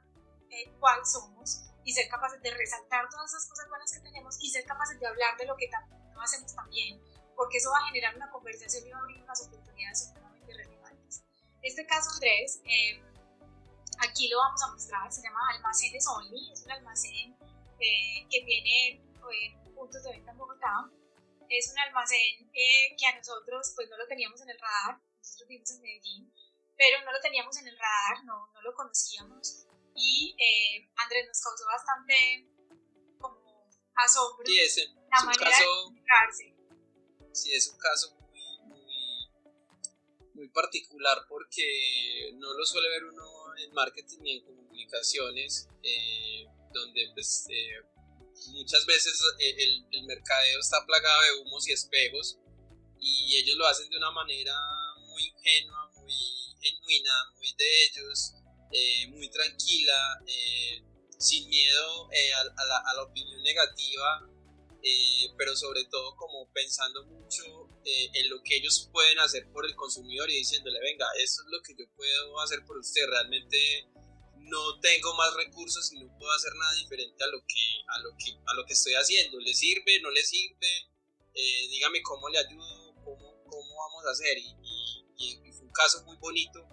eh, cual somos y ser capaces de resaltar todas esas cosas buenas que tenemos y ser capaces de hablar de lo que no hacemos tan bien, porque eso va a generar una conversación y va a abrir unas oportunidades este caso 3, eh, aquí lo vamos a mostrar, se llama Almacenes Only, es un almacén eh, que tiene eh, puntos de venta en Bogotá. Es un almacén que a nosotros pues no lo teníamos en el radar, nosotros vivimos en Medellín, pero no lo teníamos en el radar, no, no lo conocíamos. Y Andrés nos causó bastante como asombro sí, ese, la manera caso, de Sí, es un caso muy particular porque no lo suele ver uno en marketing ni en comunicaciones, eh, donde pues, eh, muchas veces eh, el, el, mercadeo está plagado de humos y espejos y ellos lo hacen de una manera muy ingenua, muy genuina, muy de ellos, eh, muy tranquila, eh, sin miedo a, la, a, la, opinión negativa, pero sobre todo como pensando mucho en lo que ellos pueden hacer por el consumidor y diciéndole, venga, esto es lo que yo puedo hacer por usted, realmente no tengo más recursos y no puedo hacer nada diferente a lo que, a lo que, a lo que estoy haciendo, ¿le sirve? ¿No le sirve? dígame cómo le ayudo, cómo, cómo vamos a hacer y, fue un caso muy bonito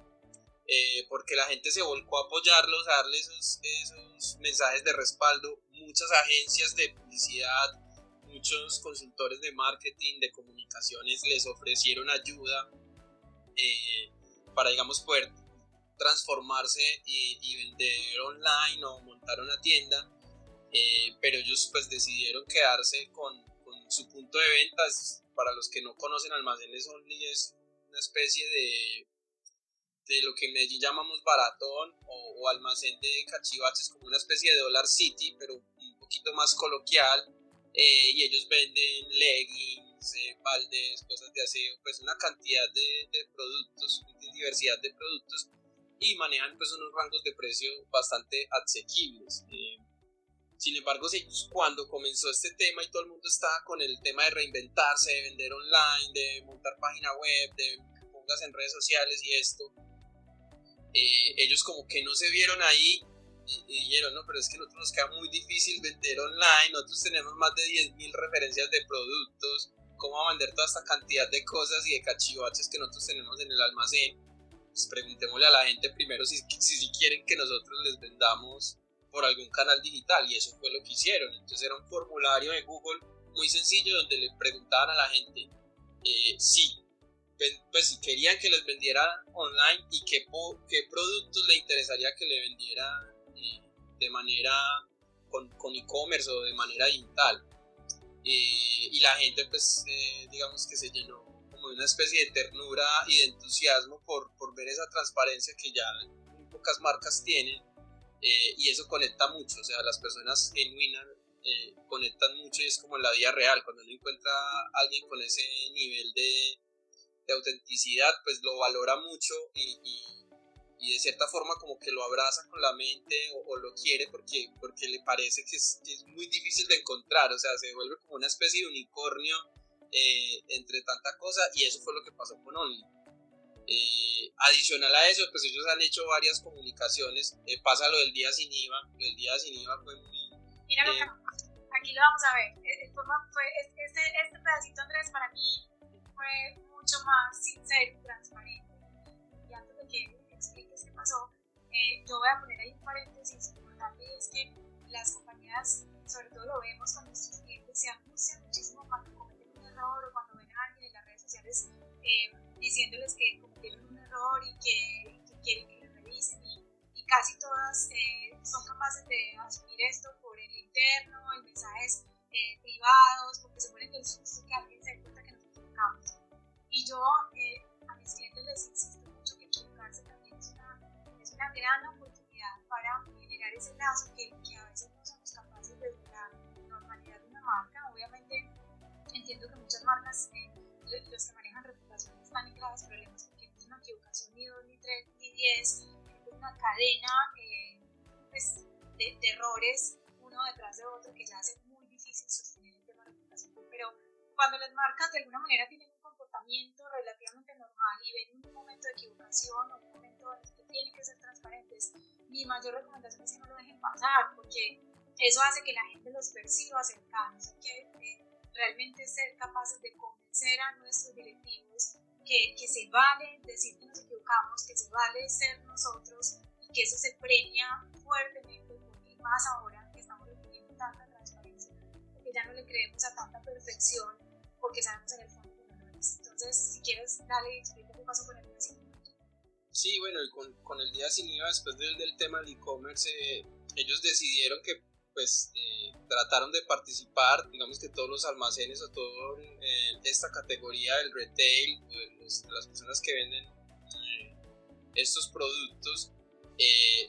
eh, porque la gente se volcó a apoyarlos, a darles esos, esos, mensajes de respaldo. Muchas agencias de publicidad, muchos consultores de marketing, de comunicaciones les ofrecieron ayuda eh, para, digamos, poder transformarse y, vender online o montar una tienda. Eh, pero ellos pues decidieron quedarse con, su punto de ventas. Para los que no conocen Almacenes Only es una especie de de lo que en Medellín llamamos baratón o, almacén de cachivaches, como una especie de Dollar City, pero un poquito más coloquial. Eh, y ellos venden leggings, eh, baldes, cosas de aseo, pues una cantidad de, productos, diversidad de productos y manejan pues unos rangos de precio bastante asequibles. Eh, sin embargo, cuando comenzó este tema y todo el mundo estaba con el tema de reinventarse, de vender online, de montar página web, de pongas en redes sociales y esto, eh, ellos como que no se vieron ahí y, dijeron, no, pero es que nosotros nos queda muy difícil vender online, nosotros tenemos más de 10.000 referencias de productos, ¿cómo vender toda esta cantidad de cosas y de cachivaches que nosotros tenemos en el almacén? Pues preguntémosle a la gente primero si, si, quieren que nosotros les vendamos por algún canal digital y eso fue lo que hicieron. Entonces era un formulario de Google muy sencillo donde le preguntaban a la gente eh, si pues querían que les vendiera online y qué, qué productos le interesaría que le vendiera eh, de manera con e-commerce o de manera digital. Eh, y la gente pues eh, digamos que se llenó como una especie de ternura y de entusiasmo por, por ver esa transparencia que ya muy pocas marcas tienen y eso conecta mucho, o sea, las personas genuinas conectan mucho y es como en la vida real, cuando uno encuentra a alguien con ese nivel de, de autenticidad, pues lo valora mucho y, y, de cierta forma como que lo abraza con la mente o, lo quiere porque, porque le parece que es, es, muy difícil de encontrar, o sea, se vuelve como una especie de unicornio eh, entre tanta cosa y eso fue lo que pasó con Only. Eh, adicional a eso, pues ellos han hecho varias comunicaciones, eh, pasa lo del día sin IVA, el día sin IVA fue muy... Mira, aquí lo vamos a ver, fue, este, este pedacito Andrés para mí fue mucho más sincero y transparente. Y antes de que expliques qué pasó, eh, yo voy a poner ahí un paréntesis importante es que las compañías, sobre todo lo vemos con nuestros clientes, se angustian muchísimo eh, diciéndoles que cometieron un error y que, quieren que lo revisen y, casi todas eh, son capaces de asumir esto por el interno, en mensajes privados, porque se pone que es justo que alguien se dé cuenta que nos equivocamos. Y yo eh, a mis clientes les insisto mucho que equivocarse también es una, es una gran oportunidad para generar ese lazo que, que a veces no somos capaces de la normalidad de una marca. Obviamente entiendo que muchas marcas, eh, los que manejan reputación están en graves problemas porque no es una equivocación ni dos, ni tres, ni diez, es una cadena eh, pues, de, de errores uno detrás de otro que ya hace muy difícil sostener el tema de reputación. Pero cuando las marcas de alguna manera tienen relativamente normal y ven un momento de equivocación o un momento en el que tienen que ser transparentes, mi mayor recomendación es que no lo dejen pasar, porque eso hace que la gente los perciba cercanos, que eh, realmente ser capaces de convencer a nuestros directivos que, que se vale decir que nos equivocamos, que se vale ser nosotros y que eso se premia fuertemente, y más ahora que estamos recibiendo tanta transparencia, porque ya no le creemos a tanta perfección, porque sabemos en el fondo entonces, si quieres, dale, explica qué pasó con el día sin IVA. Sí, bueno, y con, con el día sin IVA, después del, del tema del e-commerce, eh, ellos decidieron que pues eh, trataron de participar, digamos que todos los almacenes o toda eh, esta categoría del retail, las personas que venden estos productos,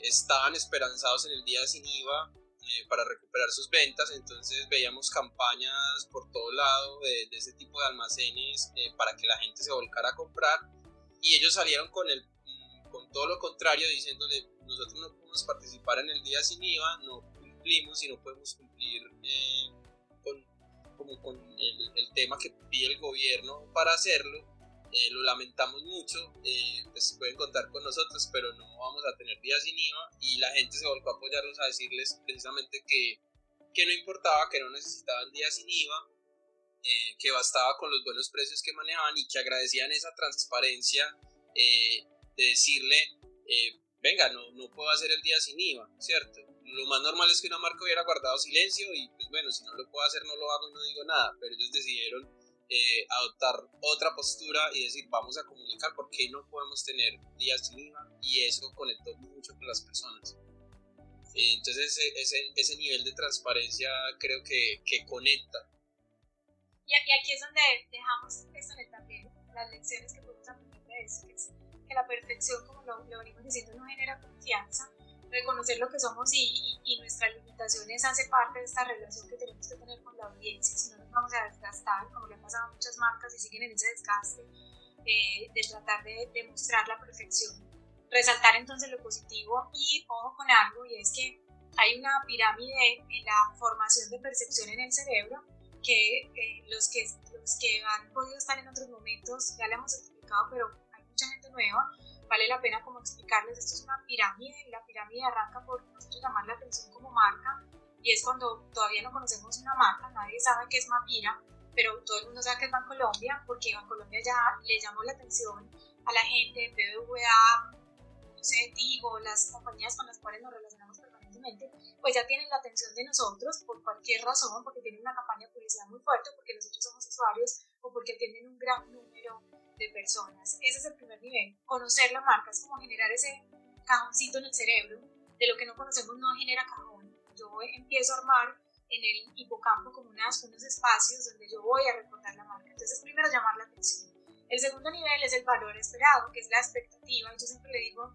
estaban esperanzados en el día sin IVA eh, para recuperar sus ventas, entonces veíamos campañas por todo lado de, ese tipo de almacenes eh, para que la gente se volcara a comprar. Y ellos salieron con, el, mm, con todo lo contrario diciéndole nosotros no podemos participar en el día sin IVA, no cumplimos y no podemos cumplir eh, con, como con el, el, tema que pide el gobierno para hacerlo eh, lo lamentamos mucho, eh, pues pueden contar con nosotros, pero no vamos a tener días sin IVA y la gente se volvió a apoyarlos a decirles precisamente que, que no importaba, que no necesitaban días sin IVA, eh, que bastaba con los buenos precios que manejaban y que agradecían esa transparencia de decirle, venga, no, no puedo hacer el día sin IVA, ¿cierto? Lo más normal es que una marca hubiera guardado silencio y pues bueno, si no lo puedo hacer no lo hago y no digo nada, pero ellos decidieron eh, adoptar otra postura y decir vamos a comunicar por qué no podemos tener días sin IVA y eso conectó mucho con las personas. Entonces ese, ese, nivel de transparencia creo que, que conecta. Y, aquí es donde dejamos esto en el también, las lecciones que podemos aprender de eso, que es que la perfección, como lo, lo venimos diciendo, no genera confianza, reconocer lo que somos y, y, nuestras limitaciones hace parte de esta relación que tenemos que tener con la audiencia, si no nos vamos a desgastar, como le ha pasado a muchas marcas y siguen en ese desgaste eh, de tratar de demostrar la perfección. Resaltar entonces lo positivo y ojo con algo y es que hay una pirámide en la formación de percepción en el cerebro que eh, los que los que han podido estar en otros momentos ya le hemos explicado, pero hay mucha gente nueva vale la pena como explicarles, esto es una pirámide, la pirámide arranca por nosotros llamar la atención como marca, y es cuando todavía no conocemos una marca, nadie sabe qué es Mapira, pero todo el mundo sabe que es Bancolombia, porque Bancolombia ya le llamó la atención a la gente, BBVA, no sé, digo, las compañías con las cuales nos relacionamos permanentemente, pues ya tienen la atención de nosotros por cualquier razón, porque tienen una campaña de publicidad muy fuerte, porque nosotros somos usuarios o porque tienen un gran número de personas. Ese es el primer nivel. Conocer la marca es como generar ese cajoncito en el cerebro. De lo que no conocemos no genera cajón. Yo empiezo a armar en el hipocampo como unas, unos espacios donde yo voy a recordar la marca. Entonces, primero llamar la atención. El segundo nivel es el valor esperado, que es la expectativa. Yo siempre le digo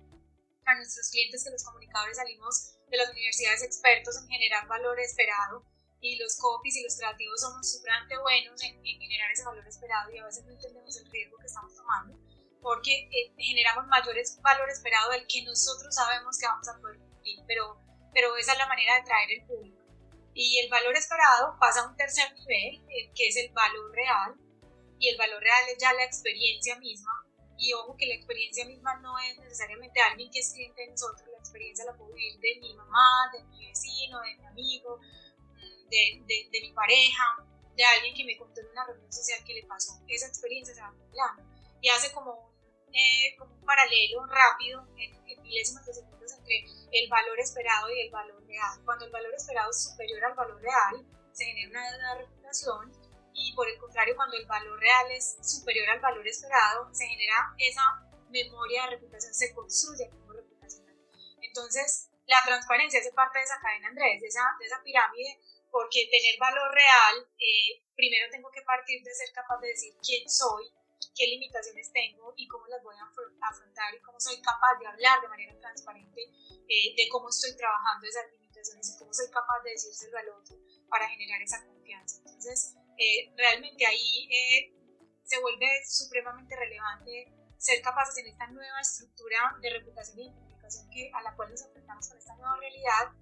a nuestros clientes que los comunicadores salimos de las universidades expertos en generar valor esperado y los copies y los creativos somos súper buenos en, generar ese valor esperado y a veces no entendemos el riesgo que estamos tomando porque eh, generamos mayores valor esperado del que nosotros sabemos que vamos a poder cumplir, pero, pero esa es la manera de traer el público. Y el valor esperado pasa a un tercer nivel, eh, que es el valor real, y el valor real es ya la experiencia misma, y ojo que la experiencia misma no es necesariamente alguien que es cliente de nosotros, la experiencia la puedo vivir de mi mamá, de mi vecino, de mi amigo, de, de, mi pareja, de alguien que me contó en una reunión social que le pasó. Esa experiencia se va acumulando y hace como un, eh, como un paralelo rápido en, en milésimas de segundos entre el valor esperado y el valor real. Cuando el valor esperado es superior al valor real, se genera una, reputación y por el contrario, cuando el valor real es superior al valor esperado, se genera esa memoria de reputación, se construye como reputación. Entonces, la transparencia hace parte de esa cadena, Andrés, de esa, de esa pirámide porque tener valor real, eh, primero tengo que partir de ser capaz de decir quién soy, qué limitaciones tengo y cómo las voy a afrontar y cómo soy capaz de hablar de manera transparente eh, de cómo estoy trabajando esas limitaciones y cómo soy capaz de decírselo al otro para generar esa confianza. Entonces, eh, realmente ahí se vuelve supremamente relevante ser capaces en esta nueva estructura de reputación y comunicación que, a la cual nos enfrentamos con esta nueva realidad,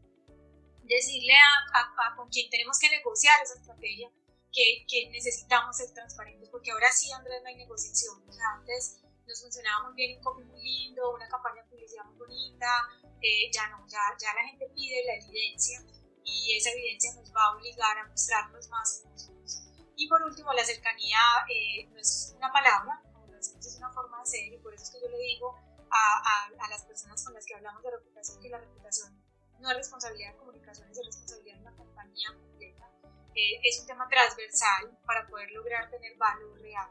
decirle a, con quien tenemos que negociar esa estrategia que, que, necesitamos ser transparentes, porque ahora sí, Andrés, no hay negociación. O sea, antes nos funcionaba muy bien un copy muy lindo, una campaña de publicidad muy bonita, eh, ya no, ya, ya la gente pide la evidencia y esa evidencia nos va a obligar a mostrarnos más somos. Y por último, la cercanía eh, no es una palabra, decimos, es una forma de ser y por eso es que yo le digo a, a, a las personas con las que hablamos de reputación que la reputación no es responsabilidad de comunicaciones, es responsabilidad de una compañía completa. Eh, es un tema transversal para poder lograr tener valor real.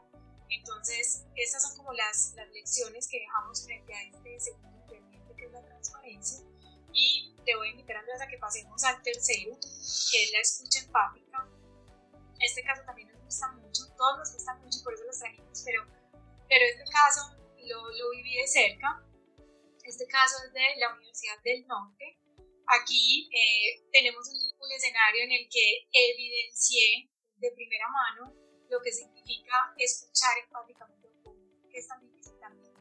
Entonces, estas son como las, las lecciones que dejamos frente a este segundo ingrediente que es la transparencia. Y te voy a invitar, Andrés, a que pasemos al tercero, que es la escucha empática. Este caso también nos gusta mucho, todos nos gustan mucho y por eso los trajimos, pero, pero este caso lo, lo viví de cerca. Este caso es de la Universidad del Norte, Aquí eh, tenemos un, un, escenario en el que evidencié de primera mano lo que significa escuchar empáticamente a un público, que es tan difícil también,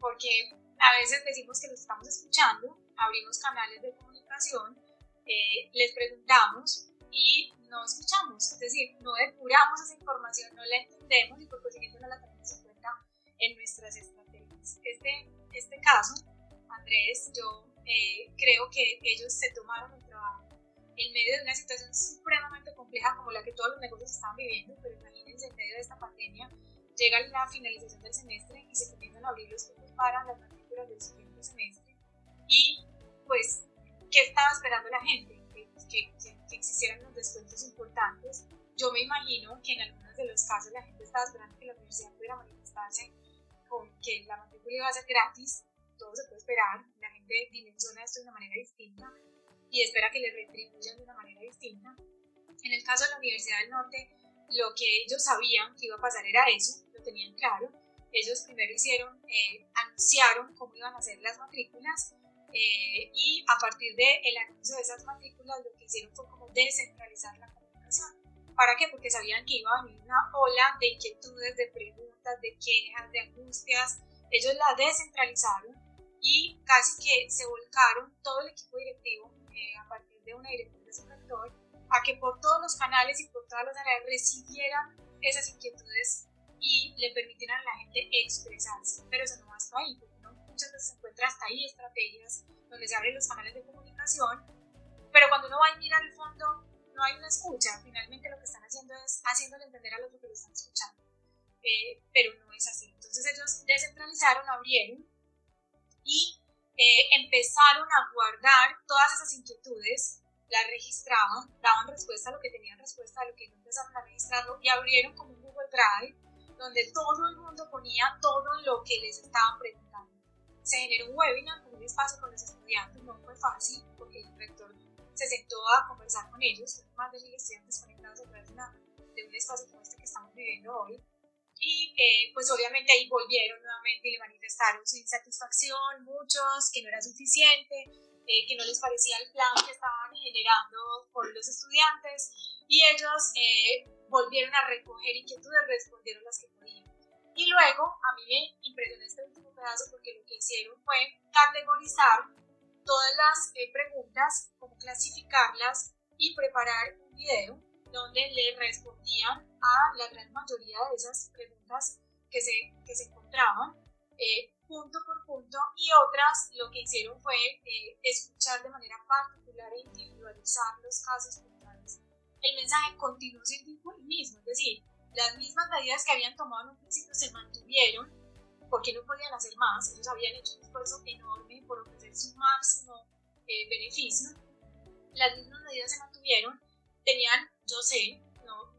porque a veces decimos que los estamos escuchando, abrimos canales de comunicación, eh, les preguntamos y no escuchamos, es decir, no depuramos esa información, no la entendemos y por consiguiente no la tenemos en cuenta en nuestras estrategias. Este, este caso, Andrés, yo eh, creo que ellos se tomaron el trabajo en medio de una situación supremamente compleja como la que todos los negocios están viviendo, pero imagínense en medio de esta pandemia, llega la finalización del semestre y se comienzan a abrir los cupos para las matrículas del siguiente semestre y pues, ¿qué estaba esperando la gente? Que, que, que existieran unos descuentos importantes. Yo me imagino que en algunos de los casos la gente estaba esperando que la universidad pudiera manifestarse con que la matrícula iba a ser gratis, todo se puede esperar, gente dimensiona esto de una manera distinta y espera que le retribuyan de una manera distinta. En el caso de la Universidad del Norte, lo que ellos sabían que iba a pasar era eso, lo tenían claro. Ellos primero hicieron, eh, anunciaron cómo iban a ser las matrículas eh, y a partir del el anuncio de esas matrículas lo que hicieron fue como descentralizar la comunicación. ¿Para qué? Porque sabían que iba a venir una ola de inquietudes, de preguntas, de quejas, de angustias. Ellos la descentralizaron y casi que se volcaron todo el equipo directivo eh, a partir de una dirección de su rector a que por todos los canales y por todas las áreas recibieran esas inquietudes y le permitieran a la gente expresarse. Pero eso no basta ahí, porque uno muchas veces se encuentra hasta ahí estrategias donde se abren los canales de comunicación, pero cuando uno va a mirar al fondo no hay una escucha, finalmente lo que están haciendo es haciéndole entender al otro que lo están escuchando, eh, pero no es así. Entonces ellos descentralizaron, abrieron y eh, empezaron a guardar todas esas inquietudes, las registraban, daban respuesta a lo que tenían respuesta, a lo que no empezaron a registrarlo y abrieron como un Google Drive donde todo el mundo ponía todo lo que les estaban preguntando. Se generó un webinar con un espacio con los estudiantes, no fue fácil porque el rector se sentó a conversar con ellos, más de mil estudiantes conectados a través de, de un espacio como este que estamos viviendo hoy y eh, pues obviamente ahí volvieron nuevamente y le manifestaron su insatisfacción, muchos, que no era suficiente, eh, que no les parecía el plan que estaban generando por los estudiantes y ellos eh, volvieron a recoger inquietudes, respondieron las que podían. Y luego a mí me impresionó este último pedazo porque lo que hicieron fue categorizar todas las preguntas, como clasificarlas y preparar un video donde le respondían a la gran mayoría de esas preguntas que se, que se encontraban, eh, punto por punto, y otras lo que hicieron fue eh, escuchar de manera particular e individualizar los casos puntuales. El mensaje continuó siendo el mismo, es decir, las mismas medidas que habían tomado en un principio se mantuvieron porque no podían hacer más, ellos habían hecho un esfuerzo enorme por ofrecer su máximo eh, beneficio, las mismas medidas se mantuvieron, tenían, yo sé,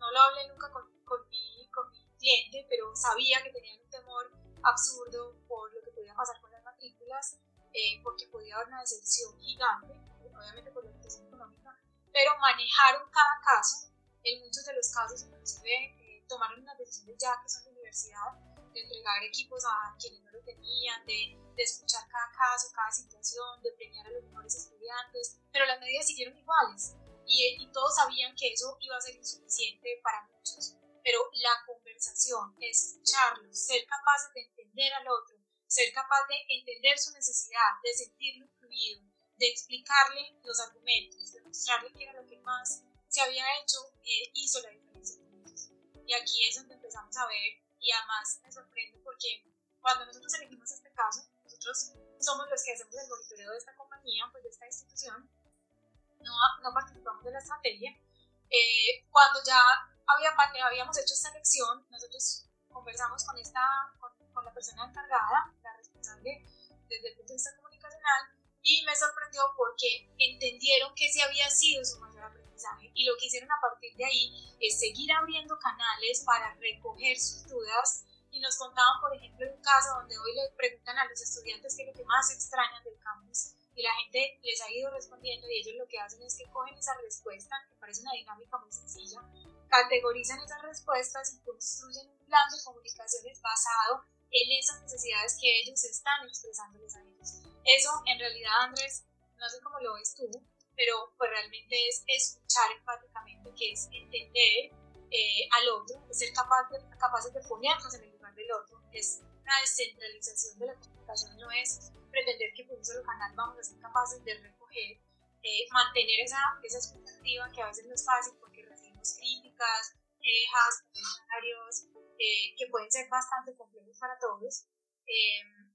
no lo hablé nunca con, con, mi, con mi cliente, pero sabía que tenían un temor absurdo por lo que podía pasar con las matrículas, eh, porque podía haber una decepción gigante, obviamente por la situación económica, pero manejaron cada caso. En muchos de los casos, inclusive, eh, tomaron unas decisiones ya que son de universidad, de entregar equipos a quienes no lo tenían, de, de escuchar cada caso, cada situación, de premiar a los mejores estudiantes, pero las medidas siguieron iguales y, todos sabían que eso iba a ser insuficiente para muchos. Pero la conversación, escucharlos, ser capaces de entender al otro, ser capaz de entender su necesidad, de sentirlo incluido, de explicarle los argumentos, de mostrarle qué era lo que más se había hecho, eh, hizo la diferencia Y aquí es donde empezamos a ver, y además me sorprende porque cuando nosotros elegimos este caso, nosotros somos los que hacemos el monitoreo de esta compañía, pues de esta institución, no, no participamos de la estrategia. Eh, cuando ya había, habíamos hecho esta elección, nosotros conversamos con, esta, con, con, la persona encargada, la responsable desde el punto de vista comunicacional, y me sorprendió porque entendieron que ese había sido su mayor aprendizaje y lo que hicieron a partir de ahí es seguir abriendo canales para recoger sus dudas y nos contaban, por ejemplo, un caso donde hoy le preguntan a los estudiantes qué es lo que más extrañan del campus y la gente les ha ido respondiendo y ellos lo que hacen es que cogen esa respuesta, que parece una dinámica muy sencilla, categorizan esas respuestas y construyen un plan de comunicaciones basado en esas necesidades que ellos están expresándoles a ellos. Eso en realidad, Andrés, no sé cómo lo ves tú, pero pues realmente es escuchar empáticamente, que es entender eh, al otro, es ser capaz de, capaces de ponernos en el lugar del otro, es una descentralización de la comunicación, no es pretender que por un solo canal vamos a ser capaces de recoger, eh, mantener esa, esa expectativa que a veces no es fácil porque recibimos críticas, quejas, comentarios, eh, que pueden ser bastante complejos para todos.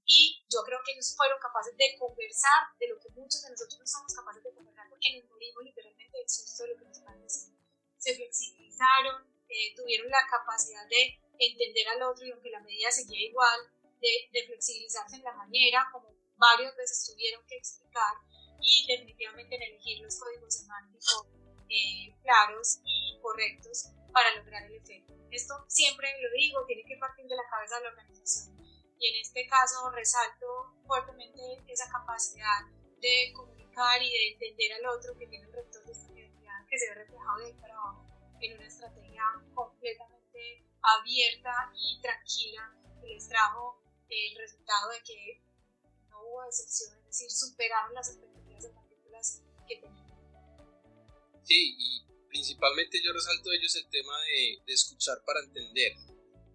y yo creo que ellos fueron capaces de conversar de lo que muchos de nosotros no somos capaces de conversar porque nos morimos literalmente del susto de lo que nos diciendo. Se flexibilizaron, eh, tuvieron la capacidad de entender al otro y aunque la medida seguía igual, de, de, flexibilizarse en la manera, como varias veces tuvieron que explicar, y definitivamente en elegir los códigos semánticos eh, claros y correctos para lograr el efecto. Esto siempre lo digo, tiene que partir de la cabeza de la organización. Y en este caso resalto fuertemente esa capacidad de comunicar y de entender al otro que tiene el rector de esta que se ve reflejado de ahí para abajo en una estrategia completamente abierta y tranquila que les trajo el resultado de que no hubo decepción, es decir, superaron las expectativas de partículas que tenían. Sí, y principalmente yo resalto de ellos el tema de, de escuchar para entender,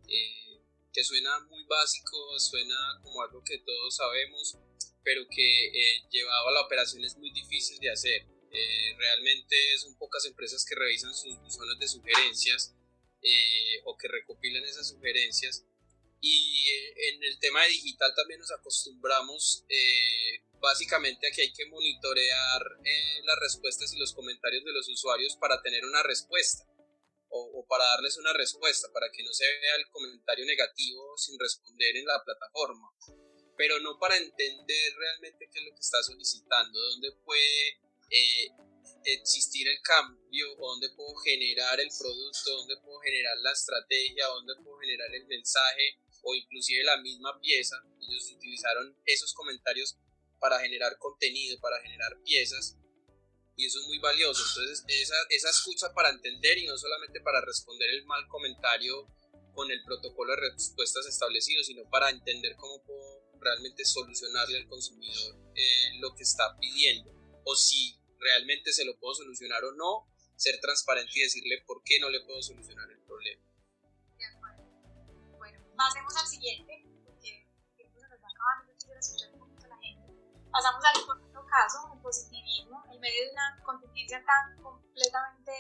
eh, que suena muy básico, suena como algo que todos sabemos, pero que eh, llevado a la operación es muy difícil de hacer. Eh, realmente son pocas empresas que revisan sus zonas de sugerencias eh, o que recopilan esas sugerencias. Y eh, en el tema de digital también nos acostumbramos básicamente a que hay que monitorear las respuestas y los comentarios de los usuarios para tener una respuesta o, o, para darles una respuesta, para que no se vea el comentario negativo sin responder en la plataforma, pero no para entender realmente qué es lo que está solicitando, dónde puede eh, existir el cambio, o donde puedo generar el producto, donde puedo generar la estrategia, donde puedo generar el mensaje o inclusive la misma pieza. Ellos utilizaron esos comentarios para generar contenido, para generar piezas y eso es muy valioso. Entonces esa, esa escucha para entender y no solamente para responder el mal comentario con el protocolo de respuestas establecido, sino para entender cómo puedo realmente solucionarle al consumidor eh, lo que está pidiendo o si realmente se lo puedo solucionar o no, ser transparente y decirle por qué no le puedo solucionar el problema. De acuerdo. Bueno, pasemos al siguiente, porque el tiempo se nos va acabando, yo quiero escuchar un poquito a la gente. Pasamos al segundo caso, el positivismo, en medio de una contingencia tan completamente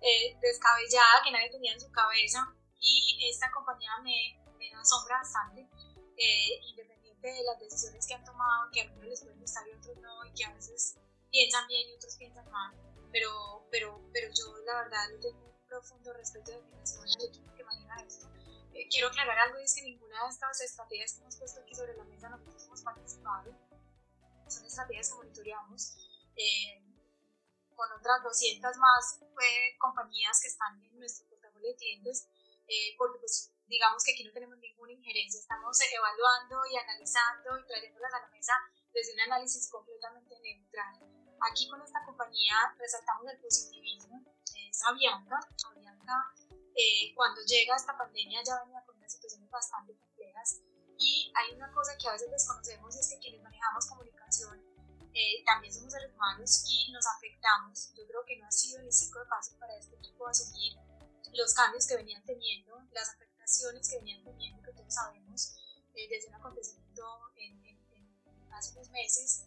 eh, descabellada que nadie tenía en su cabeza, y esta compañía me, me asombra bastante, eh, independiente de las decisiones que han tomado, que a uno les pueden gustar y otros no, y que a veces piensan bien y otros piensan mal, pero, pero, pero yo la verdad le tengo un profundo respeto y admiración al equipo que maneja esto. Eh, quiero aclarar algo, es que ninguna de estas estrategias que hemos puesto aquí sobre la mesa nosotros hemos participado, son estrategias que monitoreamos eh, con otras 200 más eh, compañías que están en nuestro portafolio de clientes, porque pues digamos que aquí no tenemos ninguna injerencia, estamos evaluando y analizando y trayéndolas a la mesa desde un análisis completamente neutral. Aquí con esta compañía resaltamos el positivismo, es Avianca. Avianca eh, cuando llega esta pandemia ya venía con unas situaciones bastante complejas y hay una cosa que a veces desconocemos es que quienes manejamos comunicación eh, también somos seres humanos y nos afectamos. Yo creo que no ha sido el ciclo de paso para este equipo asumir los cambios que venían teniendo, las afectaciones que venían teniendo, que todos sabemos, eh, desde un acontecimiento en, hace unos meses.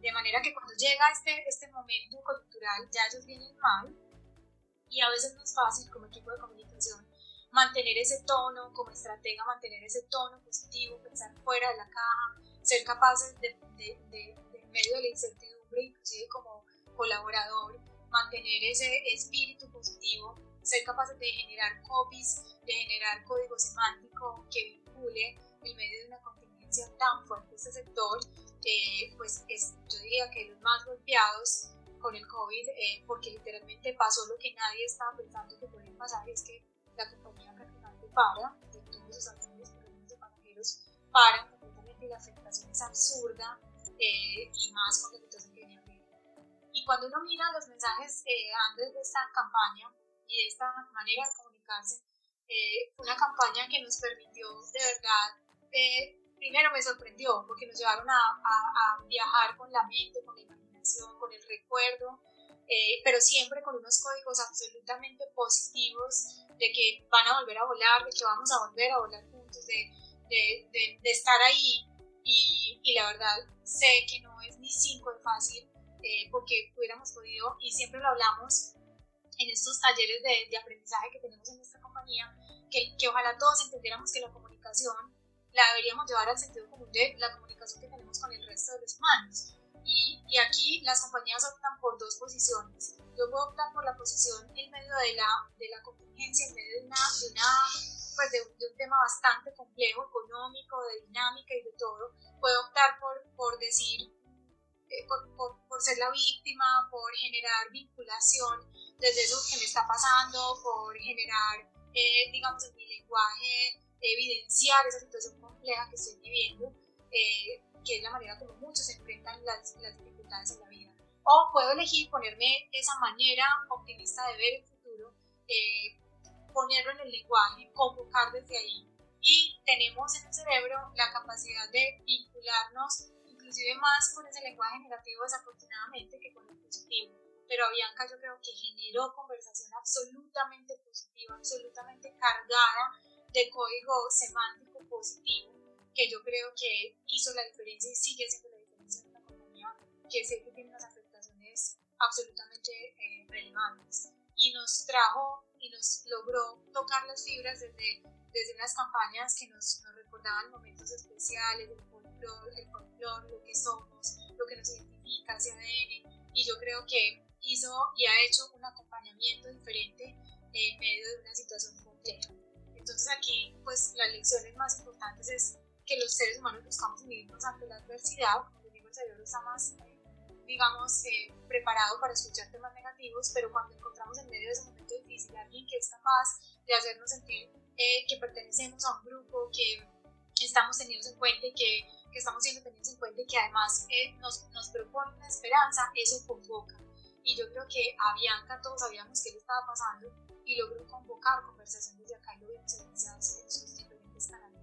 De manera que cuando llega este, este momento cultural ya ellos vienen mal y a veces no es fácil como equipo de comunicación mantener ese tono, como estratega mantener ese tono positivo, pensar fuera de la caja, ser capaces de, de, de, en medio de la incertidumbre, inclusive como colaborador, mantener ese espíritu positivo, ser capaces de generar copies, de generar código semántico que vincule en medio de una contingencia tan fuerte este sector eh, pues es, yo diría que los más golpeados con el COVID, eh, porque literalmente pasó lo que nadie estaba pensando que podía pasar, es que la compañía prácticamente para, de todos sus aviones, por ejemplo, de pasajeros, paran completamente y la afectación es absurda eh, y más con la situación que Y cuando uno mira los mensajes antes de esta campaña y de esta manera de comunicarse, fue una campaña que nos permitió de verdad primero me sorprendió porque nos llevaron a, a, viajar con la mente, con la imaginación con el recuerdo, eh, pero siempre con unos códigos absolutamente positivos de que van a volver a volar, de que vamos a volver a volar juntos, de, de, de, estar ahí. Y, y, la verdad, sé que no es ni cinco de fácil, eh, porque hubiéramos podido, y siempre lo hablamos en estos talleres de, de aprendizaje que tenemos en nuestra compañía, que, que ojalá todos entendiéramos que la comunicación la deberíamos llevar al sentido común de la comunicación que tenemos con el resto de los humanos. Y, y, aquí las compañías optan por dos posiciones. Yo puedo optar por la posición en medio de la, de la contingencia, en medio de, una, de, una, pues de, un tema bastante complejo, económico, de dinámica y de todo. Puedo optar por, por decir, eh, por, por, por, ser la víctima, por generar vinculación desde eso que me está pasando, por generar, eh, digamos, en mi lenguaje, evidenciar esa situación compleja que estoy viviendo. Eh, que es la manera como muchos enfrentan las, las dificultades en la vida. O puedo elegir ponerme esa manera optimista de ver el futuro, eh, ponerlo en el lenguaje, convocar desde ahí. Y tenemos en el cerebro la capacidad de vincularnos inclusive más con ese lenguaje negativo desafortunadamente que con el positivo. Pero Bianca yo creo que generó conversación absolutamente positiva, absolutamente cargada de código semántico positivo que yo creo que hizo la diferencia y sigue haciendo la diferencia en una compañía que sé que tiene unas afectaciones absolutamente eh, relevantes. Y nos trajo y nos logró tocar las fibras desde, desde unas campañas que nos, nos recordaban momentos especiales, el folclore, el folclore, lo que somos, lo que nos identifica, ese ADN. Y yo creo que hizo y ha hecho un acompañamiento diferente en medio de una situación compleja. Entonces aquí, pues las lecciones más importantes es que los seres humanos buscamos unirnos ante la adversidad, como les digo, el cerebro está más, digamos, eh, preparado para escuchar temas negativos, pero cuando encontramos en medio de ese momento difícil a alguien que es capaz de hacernos sentir eh, que pertenecemos a un grupo, que estamos tenidos en cuenta y que, que estamos siendo tenidos en cuenta y que además eh, nos, nos propone una esperanza, eso convoca. Y yo creo que a Bianca todos sabíamos qué le estaba pasando y logró convocar conversaciones de acá y evidenciado en sus diferentes canales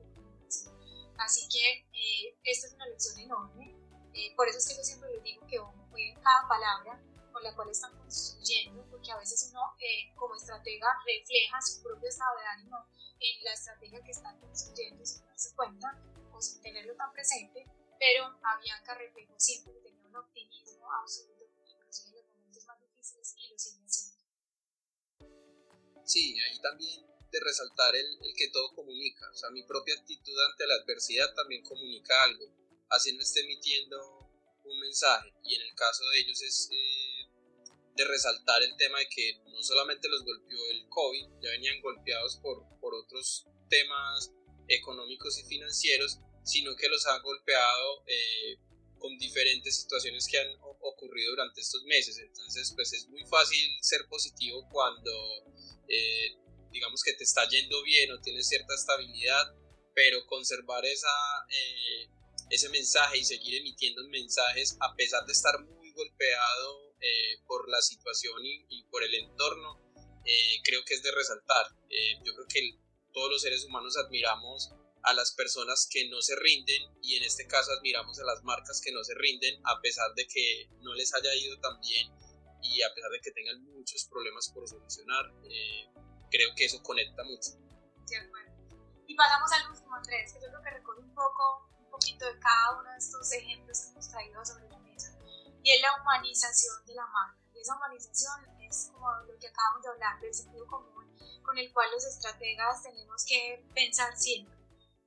Así que eh, esta es una lección enorme. Eh, por eso es que yo siempre les digo que uno en cada palabra con la cual están construyendo, porque a veces uno eh, como estratega refleja su propio estado de ánimo en la estrategia que están construyendo sin darse cuenta o sin tenerlo tan presente, pero a Bianca reflejó siempre que tenía un optimismo absoluto, inclusive Sí, ahí también de resaltar el, el, que todo comunica. O sea, mi propia actitud ante la adversidad también comunica algo, así no esté emitiendo un mensaje. Y en el caso de ellos es eh, de resaltar el tema de que no solamente los golpeó el COVID, ya venían golpeados por, por otros temas económicos y financieros, sino que los ha golpeado eh, con diferentes situaciones que han ocurrido durante estos meses. Entonces, pues es muy fácil ser positivo cuando eh, digamos que te está yendo bien o tienes cierta estabilidad, pero conservar esa, eh, ese mensaje y seguir emitiendo mensajes a pesar de estar muy golpeado eh, por la situación y, por el entorno, eh, creo que es de resaltar. yo creo que todos los seres humanos admiramos a las personas que no se rinden y en este caso admiramos a las marcas que no se rinden a pesar de que no les haya ido tan bien y a pesar de que tengan muchos problemas por solucionar creo que eso conecta mucho. De acuerdo. Y pasamos al último, Andrés, que yo creo que recoge un poco, un poquito de cada uno de estos ejemplos que hemos traído sobre la mesa, y es la humanización de la marca. Y esa humanización es como lo que acabamos de hablar, del sentido común con el cual los estrategas tenemos que pensar siempre.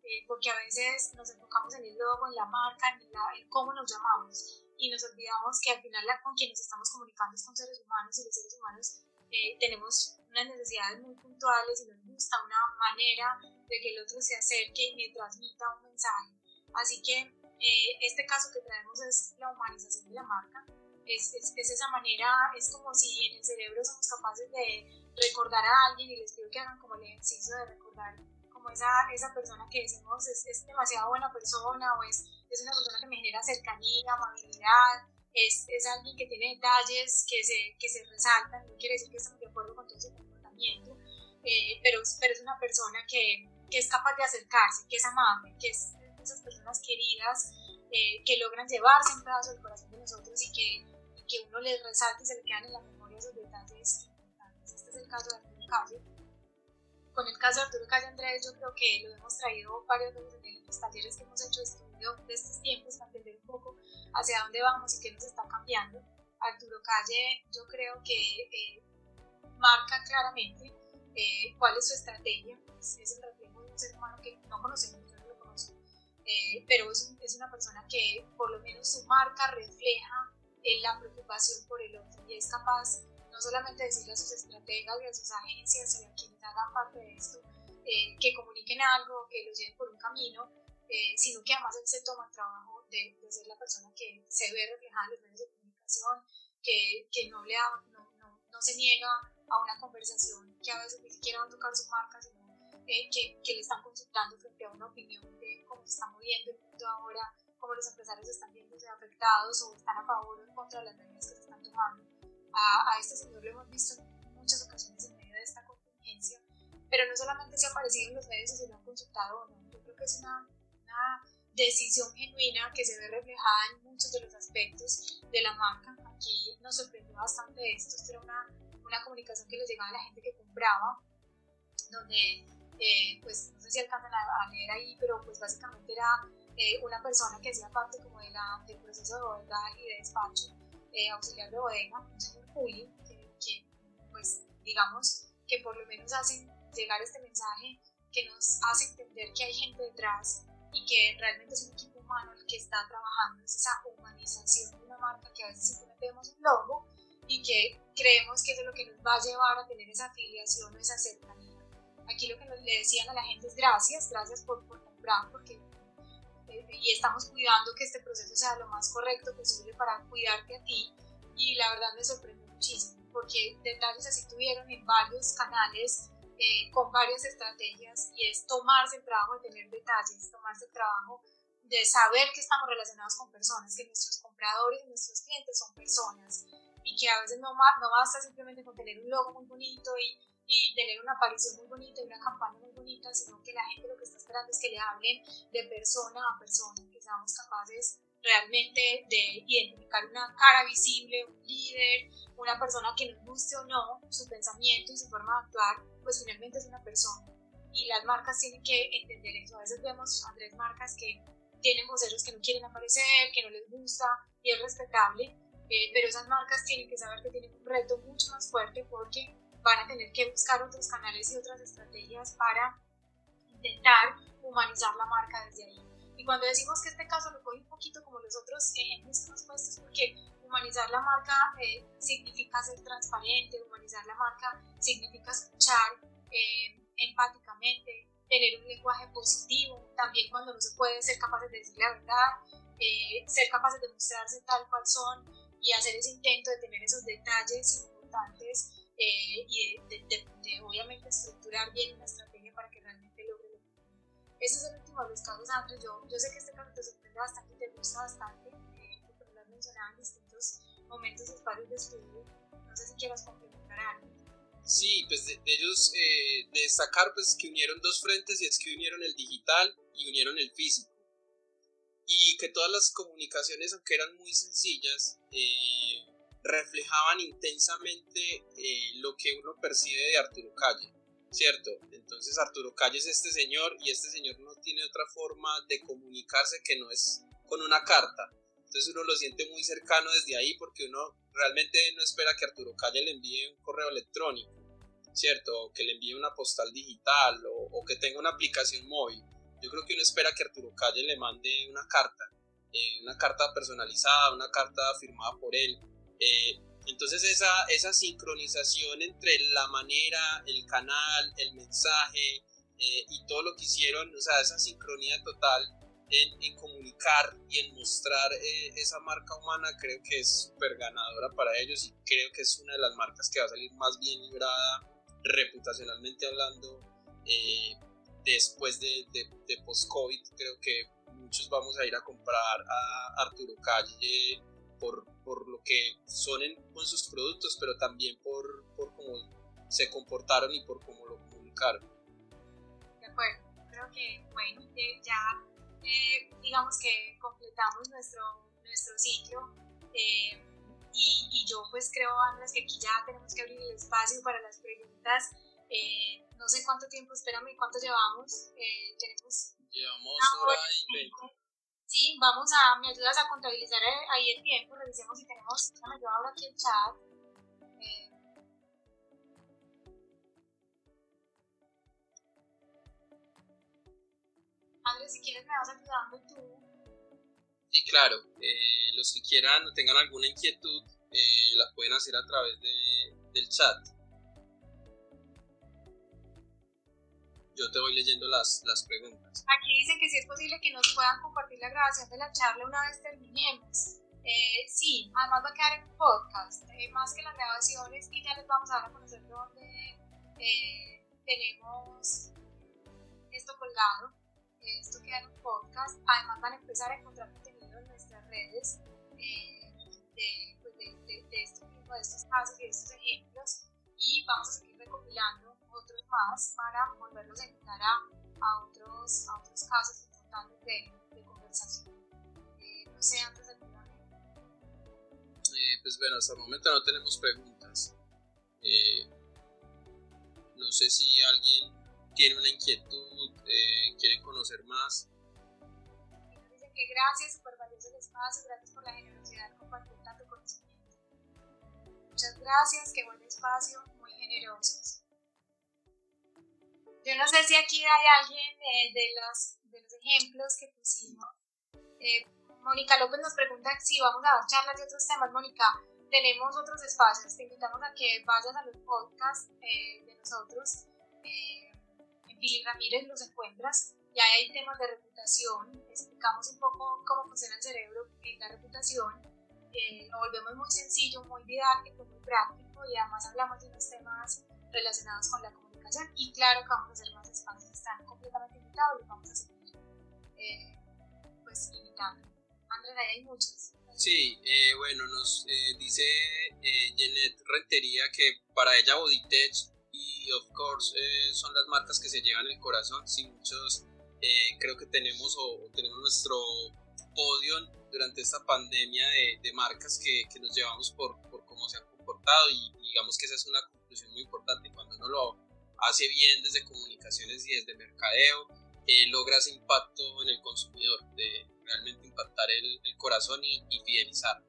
Eh, porque a veces nos enfocamos en el logo, en la marca, en, la, en cómo nos llamamos y nos olvidamos que al final la, con quien nos estamos comunicando es con seres humanos y los seres humanos eh, tenemos unas necesidades muy puntuales y nos gusta una manera de que el otro se acerque y me transmita un mensaje. Así que eh, este caso que traemos es la humanización de la marca. Es, es, esa manera, es como si en el cerebro somos capaces de recordar a alguien y les pido que hagan como el ejercicio de recordar como esa, esa persona que decimos es, es demasiado buena persona o es, es una persona que me genera cercanía, amabilidad, es, es alguien que tiene detalles que se, que se resaltan, no quiere decir que estamos de acuerdo con todo ese comportamiento, eh, pero, pero es una persona que, que, es capaz de acercarse, que es amable, que es de esas personas queridas eh, que logran llevarse un pedazo del corazón de nosotros y que que uno les resalte y se le quedan en la memoria esos detalles. Este es el caso de Arturo Calle. Con el caso de Arturo Calle Andrés, yo creo que lo hemos traído varias veces en los talleres que hemos hecho de de estos tiempos para entender un poco hacia dónde vamos y qué nos está cambiando. Arturo Calle, yo creo que eh, marca claramente eh, cuál es su estrategia. Es, el reflejo de un ser humano que no conocemos, yo no lo conozco, eh, pero es, es, una persona que por lo menos su marca refleja la preocupación por el otro y es capaz no solamente de decirle a sus estrategas y a sus agencias y a quienes hagan parte de esto que comuniquen algo, que los lleven por un camino, sino que además él se toma el trabajo de, de, ser la persona que se ve reflejada en los medios de comunicación, que, que no, le no, no, no, se niega a una conversación que a veces ni siquiera va a tocar su marca, sino eh, que, que, le están consultando frente a una opinión de cómo se está moviendo el mundo ahora, cómo los empresarios están viéndose afectados o están a favor o en contra de las medidas que se están tomando. A, a este señor lo hemos visto en muchas ocasiones en medio de esta contingencia, pero no solamente se ha aparecido en los medios y se lo han consultado o no, yo creo que es una, una decisión genuina que se ve reflejada en muchos de los aspectos de la marca. Aquí nos sorprendió bastante esto, esto era una, una comunicación que les llegaba a la gente que compraba, donde, eh, pues no sé si alcanzan a, leer ahí, pero pues básicamente era eh, una persona que hacía parte como de la, del proceso de bodega y de despacho, eh, auxiliar de bodega, un señor Julio, que, que pues digamos que por lo menos hacen llegar este mensaje que nos hace entender que hay gente detrás y que realmente es un equipo humano el que está trabajando, es esa humanización de una marca que a veces simplemente vemos un logo y que creemos que eso es lo que nos va a llevar a tener esa afiliación o esa cercanía. Aquí lo que le decían a la gente es gracias, gracias por, por comprar, porque eh, y estamos cuidando que este proceso sea lo más correcto posible para cuidarte a ti y la verdad me sorprendió muchísimo porque detalles así tuvieron en varios canales eh, con varias estrategias y es tomarse el trabajo de tener detalles, tomarse el trabajo de saber que estamos relacionados con personas, que nuestros compradores y nuestros clientes son personas y que a veces no, no basta simplemente con tener un logo muy bonito y, y tener una aparición muy bonita y una campaña muy bonita, sino que la gente lo que está esperando es que le hablen de persona a persona, que seamos capaces realmente de identificar una cara visible, un líder, una persona que nos guste o no, su pensamiento y su forma de actuar, pues finalmente es una persona. Y las marcas tienen que entender eso. A veces vemos a tres marcas que tienen voceros que no quieren aparecer, que no les gusta y es respetable, eh, pero esas marcas tienen que saber que tienen un reto mucho más fuerte porque van a tener que buscar otros canales y otras estrategias para intentar humanizar la marca desde ahí. Y cuando decimos que este caso lo coge un poquito como los otros ejemplos que hemos es porque humanizar la marca eh, significa ser transparente, humanizar la marca significa escuchar eh, empáticamente, tener un lenguaje positivo, también cuando no se puede ser capaces de decir la verdad, eh, ser capaces de mostrarse tal cual son y hacer ese intento de tener esos detalles importantes y de, obviamente estructurar bien una estrategia para que realmente logre lo que Ese es el último de los casos, Andrés. Yo, yo sé que este caso te sorprende bastante te gusta bastante, porque lo has mencionado en distintos momentos y espacios de estudio. No sé si quieras complementar algo. Sí, pues de, ellos eh, destacar pues que unieron dos frentes y es que unieron el digital y unieron el físico. Y que todas las comunicaciones, aunque eran muy sencillas, eh, reflejaban intensamente eh, lo que uno percibe de Arturo Calle, ¿cierto? Entonces Arturo Calle es este señor y este señor no tiene otra forma de comunicarse que no es con una carta. Entonces uno lo siente muy cercano desde ahí porque uno realmente no espera que Arturo Calle le envíe un correo electrónico, ¿cierto? O que le envíe una postal digital o, que tenga una aplicación móvil. Yo creo que uno espera que Arturo Calle le mande una carta, eh, una carta personalizada, una carta firmada por él. Eh, entonces esa, esa sincronización entre la manera, el canal, el mensaje eh, y todo lo que hicieron, o sea, esa sincronía total en, comunicar y en mostrar eh, esa marca humana creo que es súper ganadora para ellos y creo que es una de las marcas que va a salir más bien librada reputacionalmente hablando eh, después de, de, post-COVID. Creo que muchos vamos a ir a comprar a Arturo Calle por, por lo que son con sus productos, pero también por, por cómo se comportaron y por cómo lo comunicaron. De acuerdo, creo que bueno, ya eh, digamos que completamos nuestro, nuestro ciclo. Eh, y, y, yo pues creo, Andrés, que aquí ya tenemos que abrir el espacio para las preguntas. Eh, no sé cuánto tiempo, espérame, cuánto llevamos. Eh, tenemos... Llevamos hora y veinte. Sí, vamos a, me ayudas a contabilizar ahí el tiempo, revisemos si tenemos, yo abro aquí el chat. Andrés, si quieres me vas ayudando tú. Sí, claro. Eh, los que quieran o tengan alguna inquietud, eh, la pueden hacer a través de, del chat. Yo te voy leyendo las, las preguntas. Aquí dicen que si es posible que nos puedan compartir la grabación de la charla una vez terminemos. Eh, sí, además va a quedar en podcast, eh, más que las grabaciones, y ya les vamos a dar a conocer dónde tenemos esto colgado. Esto queda en un podcast. Además van a empezar a encontrar redes eh, pues, de, de, de, estos, de estos casos y de estos ejemplos y vamos a seguir recopilando otros más para volverlos a invitar a, a, otros, a otros casos importantes de, de conversación. Eh, no sé, antes de eh, pues bueno, hasta el momento no tenemos preguntas. Eh, no sé si alguien tiene una inquietud, eh, quiere conocer más. Que gracias, super el espacio, gracias por la generosidad compartir tanto conocimiento. Muchas gracias, qué buen espacio, muy generosos. Yo no sé si aquí hay alguien eh, de, los, de los ejemplos que pusimos. Eh, Mónica López nos pregunta si vamos a dar charlas de otros temas. Mónica, tenemos otros espacios. Te invitamos a que vayas a los podcasts eh, de nosotros. Pili Ramírez los encuentras. Ya hay temas de reputación, explicamos un poco cómo funciona el cerebro en la reputación, eh, lo volvemos muy sencillo, muy didáctico, muy práctico y además hablamos de unos temas relacionados con la comunicación. Y claro que vamos a hacer más espacios, están completamente invitados, y vamos a seguir eh, pues invitando. Andrés, ahí hay muchos. Sí, eh, bueno, nos eh, dice eh, Jeanette Rentería que para ella Bodytech y of course son las marcas que se llevan el corazón, sin muchos eh, creo que tenemos o, tenemos nuestro podio durante esta pandemia de, de marcas que, que, nos llevamos por, por cómo se han comportado y digamos que esa es una conclusión muy importante. Cuando uno lo hace bien desde comunicaciones y desde mercadeo eh, logra ese impacto en el consumidor de realmente impactar el, el corazón y, y, fidelizar.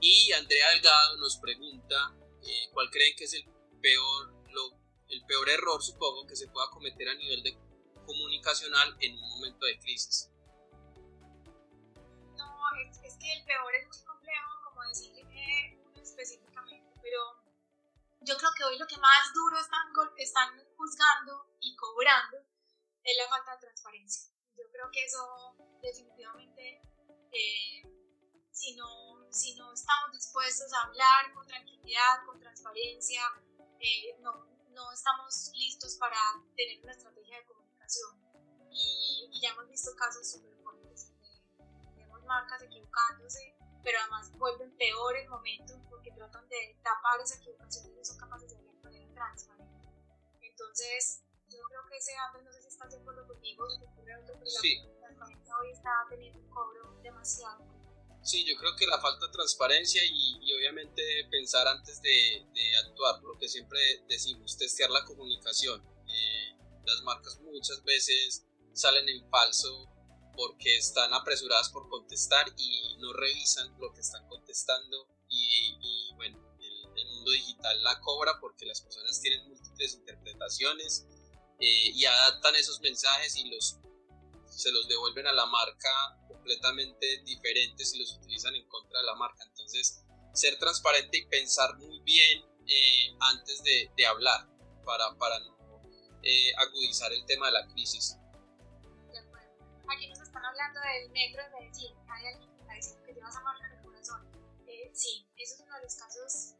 Y Andrea Delgado nos pregunta eh, cuál creen que es el peor lo, el peor error supongo que se pueda cometer a nivel de comunicacional en un momento de crisis? No, es, que el peor es muy complejo, como decir uno específicamente, pero yo creo que hoy lo que más duro están, están juzgando y cobrando es la falta de transparencia. Yo creo que eso definitivamente, eh, si, no, si no estamos dispuestos a hablar con tranquilidad, con transparencia, eh, no, no estamos listos para tener una estrategia de comunicación y, ya hemos visto casos súper fuertes. Vemos marcas equivocándose, pero además vuelven peor el momento porque tratan de tapar esa equivocación y no son capaces de hablar de manera transparente. Entonces, yo creo que ese hambre, no sé si estás de acuerdo conmigo, se ocurre otro, pero sí. la transparencia hoy está teniendo un cobro demasiado. Sí, yo creo que la falta de transparencia y, y obviamente pensar antes de, de, actuar, lo que siempre decimos, testear la comunicación. Eh, las marcas muchas veces salen en falso porque están apresuradas por contestar y no revisan lo que están contestando y, bueno, el, mundo digital la cobra porque las personas tienen múltiples interpretaciones eh, y adaptan esos mensajes y los se los devuelven a la marca completamente diferentes y los utilizan en contra de la marca. Entonces, ser transparente y pensar muy bien eh, antes de, de hablar para, para no eh, agudizar el tema de la crisis. De acuerdo. Aquí nos están hablando del metro de Medellín. Hay alguien que está diciendo que lleva esa marca en el corazón. Eh, sí, eso es uno de los casos,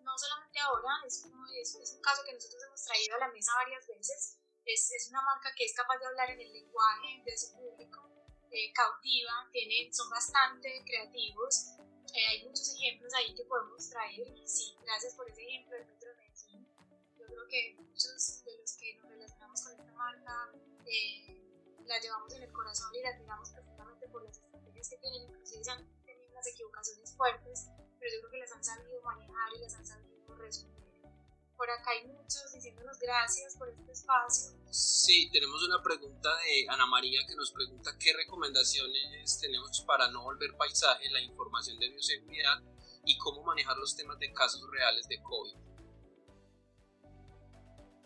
no solamente ahora, es, es, es, un caso que nosotros hemos traído a la mesa varias veces. Es, es una marca que es capaz de hablar en el lenguaje de su público, eh, cautiva, tienen, son bastante creativos. Eh, hay muchos ejemplos ahí que podemos traer. Y sí, gracias por ese ejemplo del metro de Medellín. Yo creo que muchos de los que nos relacionamos con esta marca eh, la llevamos en el corazón y la admiramos profundamente por las estrategias que tienen, inclusive han tenido unas equivocaciones fuertes, pero yo creo que las han sabido manejar y las han sabido resolver. Por acá hay muchos diciéndonos gracias por este espacio. Sí, tenemos una pregunta de Ana María que nos pregunta qué recomendaciones tenemos para no volver paisaje la información de bioseguridad y cómo manejar los temas de casos reales de COVID.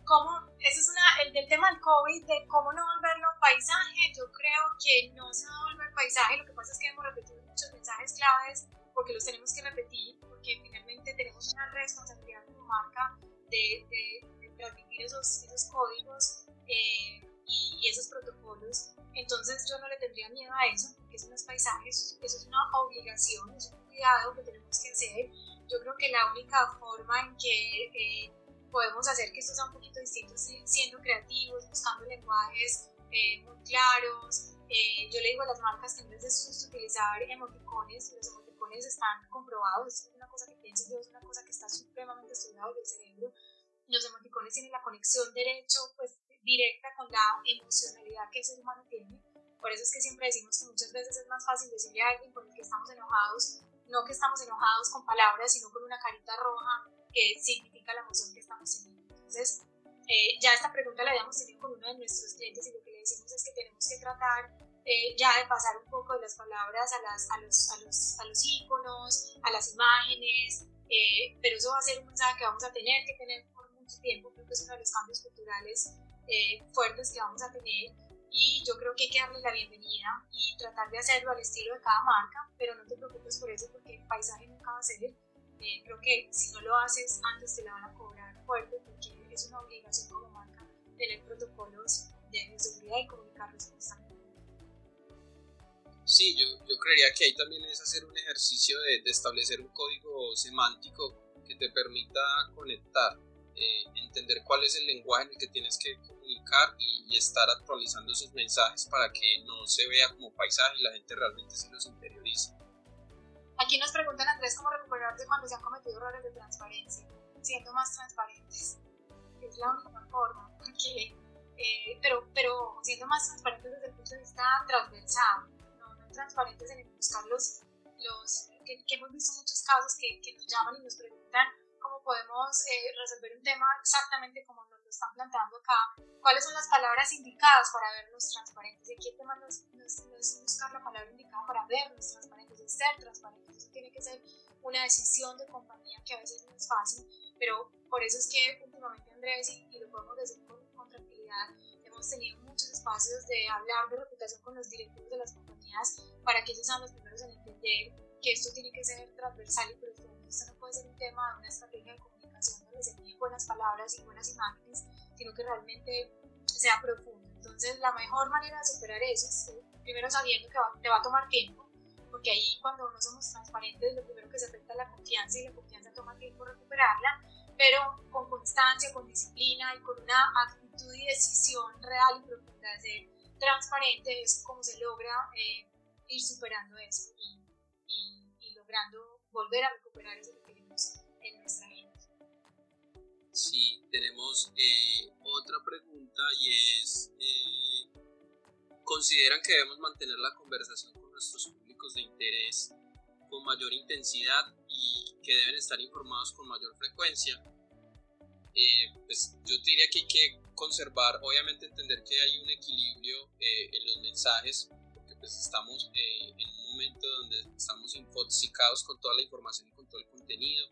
¿Cómo, ese es una, el del tema del COVID, de cómo no volverlo paisaje. Yo creo que no se va a volver paisaje. Lo que pasa es que hemos repetido muchos mensajes claves porque los tenemos que repetir, porque finalmente tenemos una responsabilidad como marca de, de, transmitir esos, esos códigos eh, y, esos protocolos. Entonces yo no le tendría miedo a eso, porque eso no es paisaje, eso, es una obligación, es un cuidado que tenemos que hacer. Yo creo que la única forma en que eh, podemos hacer que esto sea un poquito distinto es siendo creativos, buscando lenguajes eh, muy claros. yo le digo a las marcas que en vez de utilizar emoticones, los están comprobados, es una cosa que pienso yo, es una cosa que está supremamente estudiado del cerebro. Los emoticones tienen la conexión derecho, pues directa con la emocionalidad que el ser humano tiene. Por eso es que siempre decimos que muchas veces es más fácil decirle a alguien con el que estamos enojados, no que estamos enojados con palabras, sino con una carita roja que significa la emoción que estamos teniendo. Entonces, eh, ya esta pregunta la habíamos tenido con uno de nuestros clientes y lo que le decimos es que tenemos que tratar eh, ya de pasar un poco de las palabras a, las, a, los, a, los, a los iconos, a las imágenes, eh, pero eso va a ser un mensaje que vamos a tener que tener por mucho tiempo, creo que es uno de los cambios culturales eh, fuertes que vamos a tener y yo creo que hay que darle la bienvenida y tratar de hacerlo al estilo de cada marca, pero no te preocupes por eso porque el paisaje nunca va a ser. creo que si no lo haces antes te la van a cobrar fuerte porque es una obligación como marca tener protocolos de seguridad y comunicarlos constantemente. Sí, yo, yo creería que ahí también es hacer un ejercicio de, de establecer un código semántico que te permita conectar, eh, entender cuál es el lenguaje en el que tienes que comunicar y, estar actualizando esos mensajes para que no se vea como paisaje y la gente realmente se los interiorice. Aquí nos preguntan, Andrés, cómo recuperarse cuando se han cometido errores de transparencia, siendo más transparentes. Es la única forma, porque, eh, pero, pero siendo más transparentes desde el punto de vista transversal transparentes en buscar los, los que, hemos visto muchos casos que, que, nos llaman y nos preguntan cómo podemos eh, resolver un tema exactamente como nos lo están planteando acá, cuáles son las palabras indicadas para vernos transparentes. Y aquí el tema no es, buscar la palabra indicada para vernos transparentes, es ser transparentes. Eso tiene que ser una decisión de compañía que a veces no es fácil, pero por eso es que últimamente Andrés, y, y lo podemos decir con, con tranquilidad, hemos tenido muchos espacios de hablar de reputación con los directivos de las compañías para que ellos sean los primeros en entender que esto tiene que ser transversal y profundo. Esto no puede ser un tema de una estrategia de comunicación donde se envíen buenas palabras y buenas imágenes, sino que realmente sea profundo. Entonces, la mejor manera de superar eso es primero sabiendo que te va a tomar tiempo, porque ahí cuando no somos transparentes, lo primero que se afecta es la confianza y la confianza toma tiempo recuperarla, pero con constancia, con disciplina y con una actitud y decisión real y profunda de ser transparente es como se logra eh, ir superando eso y, y, logrando volver a recuperar eso que tenemos en nuestra vida. Sí, tenemos eh, otra pregunta y es, eh, ¿consideran que debemos mantener la conversación con nuestros públicos de interés con mayor intensidad y que deben estar informados con mayor frecuencia. Eh, pues yo diría que hay que conservar, obviamente entender que hay un equilibrio eh, en los mensajes, porque pues estamos eh, en un momento donde estamos infoxicados con toda la información y con todo el contenido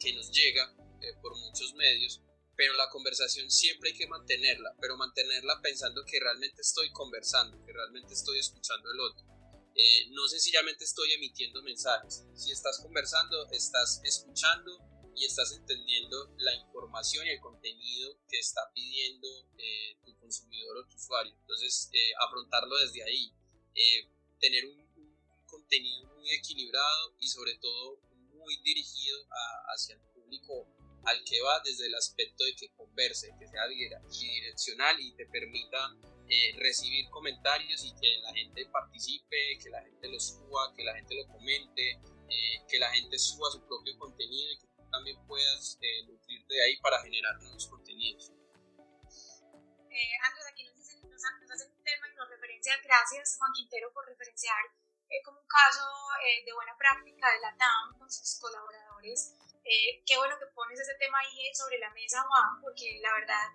que nos llega por muchos medios, pero la conversación siempre hay que mantenerla, pero mantenerla pensando que realmente estoy conversando, que realmente estoy escuchando el otro eh, no sencillamente estoy emitiendo mensajes. Si estás conversando, estás escuchando y estás entendiendo la información y el contenido que está pidiendo eh, tu consumidor o tu usuario. Entonces, eh, afrontarlo desde ahí, tener un, contenido muy equilibrado y sobre todo muy dirigido hacia el público al que va desde el aspecto de que converse, que sea bidireccional y te permita eh, recibir comentarios y que la gente participe, que la gente lo suba, que la gente lo comente, eh, que la gente suba su propio contenido y que también puedas eh, de ahí para generar nuevos contenidos. Andrés, aquí nos, dicen, nos, hacen un tema y nos referencia, gracias Juan Quintero por referenciar eh, como un caso de buena práctica de la TAM con sus colaboradores. qué bueno que pones ese tema ahí sobre la mesa, Juan, porque la verdad,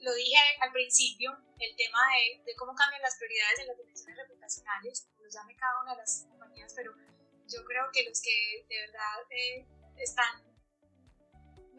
lo dije al principio, el tema de, de cómo cambian las prioridades en las dimensiones reputacionales, lo llame cada una de las compañías, pero yo creo que los que de verdad están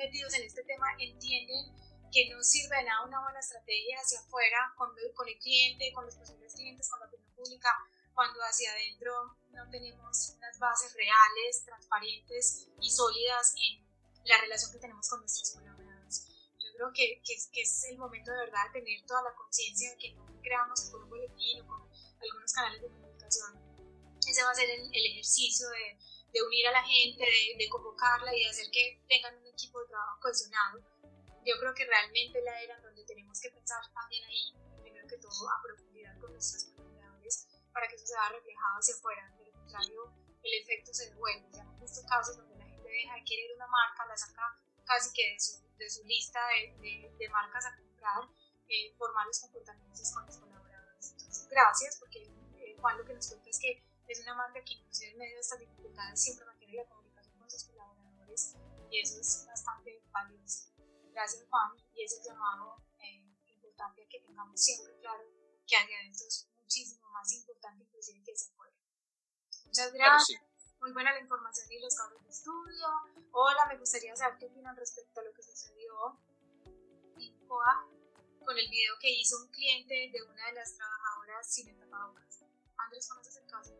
metidos en este tema entienden que no sirve de nada una buena estrategia hacia afuera con, con el cliente, con los posibles clientes, con la opinión pública, cuando hacia adentro no tenemos unas bases reales, transparentes y sólidas en la relación que tenemos con nuestros colaboradores. Yo creo que, que, que es el momento de verdad de tener toda la conciencia de que no creamos por un boletín o con algunos canales de comunicación. Ese va a ser el, el ejercicio de, de, unir a la gente, de, de convocarla y de hacer que tengan un equipo de trabajo cohesionado yo creo que realmente la era donde tenemos que pensar también ahí, primero que todo, a profundidad con nuestros colaboradores para que eso se vea reflejado hacia afuera. De lo contrario, el efecto se devuelve. Ya hemos visto casos donde la gente deja de querer una marca, la saca casi que de su, de su lista de, de, marcas a comprar eh, por malos comportamientos con los colaboradores. Entonces, gracias, porque eh, Juan lo que nos cuenta es que es una marca que inclusive en medio de estas dificultades siempre mantiene la comunicación con sus colaboradores y eso es bastante valioso. Gracias Juan y ese llamado eh, importante que tengamos siempre claro que hacia adentro es muchísimo más importante inclusive que hacia afuera. Muchas gracias. Muy buena la información y los cables de estudio. Hola, me gustaría saber qué opinan respecto a lo que sucedió en COA con el video que hizo un cliente de una de las trabajadoras sin tapabocas. Andrés, ¿conoces el caso?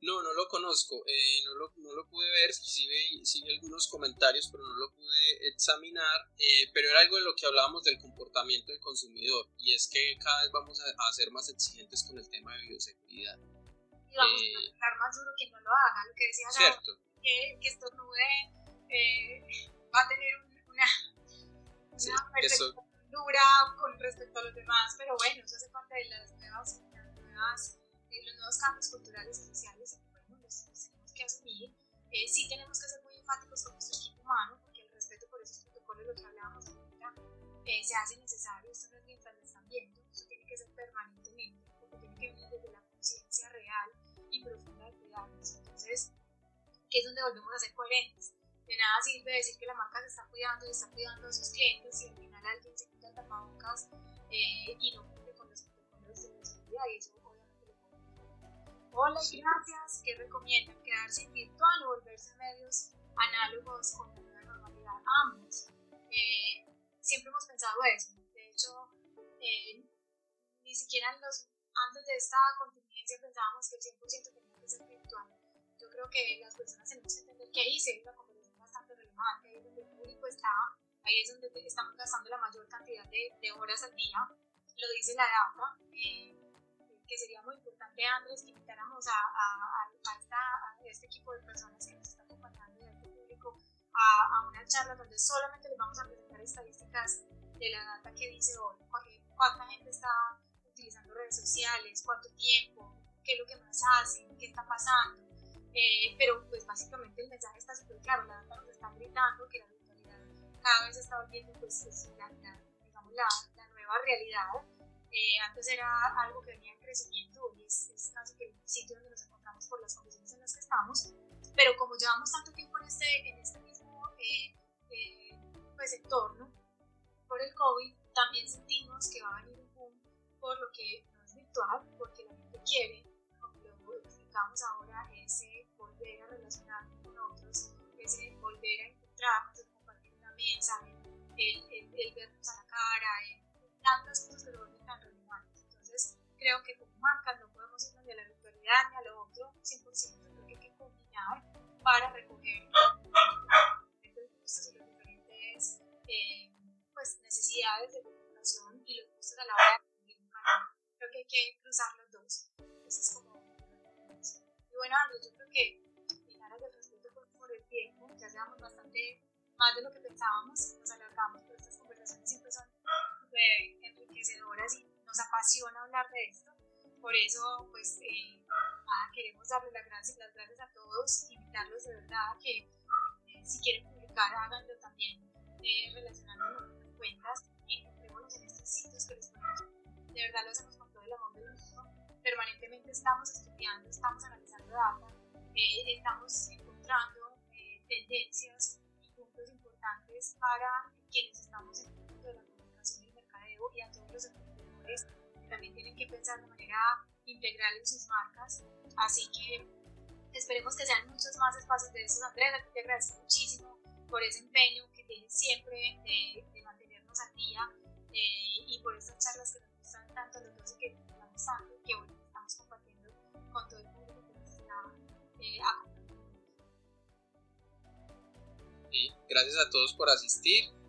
No, no lo conozco, eh, no, lo, no, lo, pude ver, sí vi, sí vi, algunos comentarios, pero no lo pude examinar, eh, pero era algo de lo que hablábamos del comportamiento del consumidor, y es que cada vez vamos a, a ser más exigentes con el tema de bioseguridad. Y vamos eh, a dejar más duro que no lo haga, lo que decía cierto. que, que estornude eh, va a tener una, una sí, perspectiva dura con respecto a los demás, pero bueno, eso hace parte de las nuevas, las nuevas los nuevos cambios culturales y sociales, bueno, los, tenemos que asumir. Eh, sí tenemos que ser muy enfáticos con nuestro equipo humano, porque el respeto por esos protocolos, lo que hablábamos ahorita, eh, se hace necesario. Esto no es mientras lo están viendo, esto tiene que ser permanentemente, porque tiene que venir desde la conciencia real y profunda de cuidarnos. Entonces, que es donde volvemos a ser coherentes. De nada sirve decir que la marca se está cuidando y está cuidando a sus clientes y al final alguien se quita el tapabocas eh, y no cumple con los protocolos de seguridad y eso Hola y gracias. ¿Qué recomiendan? ¿Quedarse en virtual o volverse medios análogos con la normalidad? Ambos. Eh, siempre hemos pensado eso. De hecho, eh, ni siquiera los, antes de esta contingencia pensábamos que el 100% tenía que ser virtual. Yo creo que las personas tenemos que entender que ahí se una conversación bastante relevante, ahí es donde el público está, ahí es donde estamos gastando la mayor cantidad de, de horas al día, lo dice la data. Eh, que sería muy importante, Andrés, que invitáramos a, a, a, esta, a, este equipo de personas que nos está acompañando y a este público a, una charla donde solamente les vamos a presentar estadísticas de la data que dice hoy, cuánta gente está utilizando redes sociales, cuánto tiempo, qué es lo que más hacen, qué está pasando. Eh, pero pues básicamente el mensaje está súper claro, la data nos está gritando que la virtualidad cada vez está volviendo pues, pues la, digamos, la, la nueva realidad eh, antes era algo que venía en crecimiento, hoy es, es, casi que el sitio donde nos encontramos por las condiciones en las que estamos, pero como llevamos tanto tiempo en este, en este mismo eh, eh, pues, entorno por el COVID, también sentimos que va a venir un boom por lo que no es virtual, porque la gente quiere, como lo explicamos ahora, ese volver a relacionarnos con otros, ese volver a encontrarnos, el compartir una mesa, el, el, el vernos a la cara, el tantas cosas que lo tan relevantes. Entonces, creo que como marcas no podemos irnos de la virtualidad ni a lo otro 100%, creo que hay que combinar para recoger los gustos y las diferentes eh, pues, necesidades de comunicación y los gustos a la hora de. Creo que hay que cruzar los dos. Es como. Y bueno, Andrés, yo creo que en aras del respeto por el tiempo, ya llevamos bastante más de lo que pensábamos, nos alargamos, pero estas conversaciones siempre son enriquecedoras y nos apasiona hablar de esto. Por eso, pues, eh, queremos darles las gracias, las gracias a todos, invitarlos de verdad a que eh, si quieren publicar, háganlo también eh, relacionando con nuestras cuentas. Encontrémonos en estos sitios que les ponemos. De verdad lo hacemos con todo el amor del mundo. Permanentemente estamos estudiando, estamos analizando data, eh, estamos encontrando tendencias y puntos importantes para quienes estamos en y a todos los emprendedores que también tienen que pensar de manera integral en sus marcas. Así que esperemos que sean muchos más espacios de esos. Andrés, te agradezco muchísimo por ese empeño que tienes siempre de, de mantenernos al día eh, y por estas charlas que nos gustan tanto los dos y que nos tanto que hoy estamos compartiendo con todo el mundo que nos está eh, gracias a todos por asistir.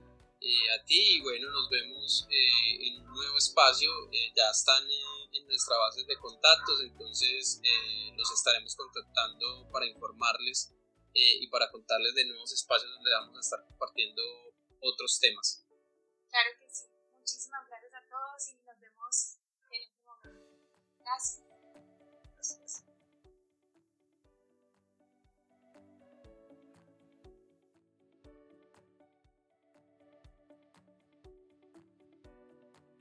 Eh, a ti y bueno, nos vemos eh, en un nuevo espacio. Eh, ya están en nuestra base de contactos, entonces los estaremos contactando para informarles y para contarles de nuevos espacios donde vamos a estar compartiendo otros temas. Claro que sí. Muchísimas gracias a todos y nos vemos en otro momento. Gracias.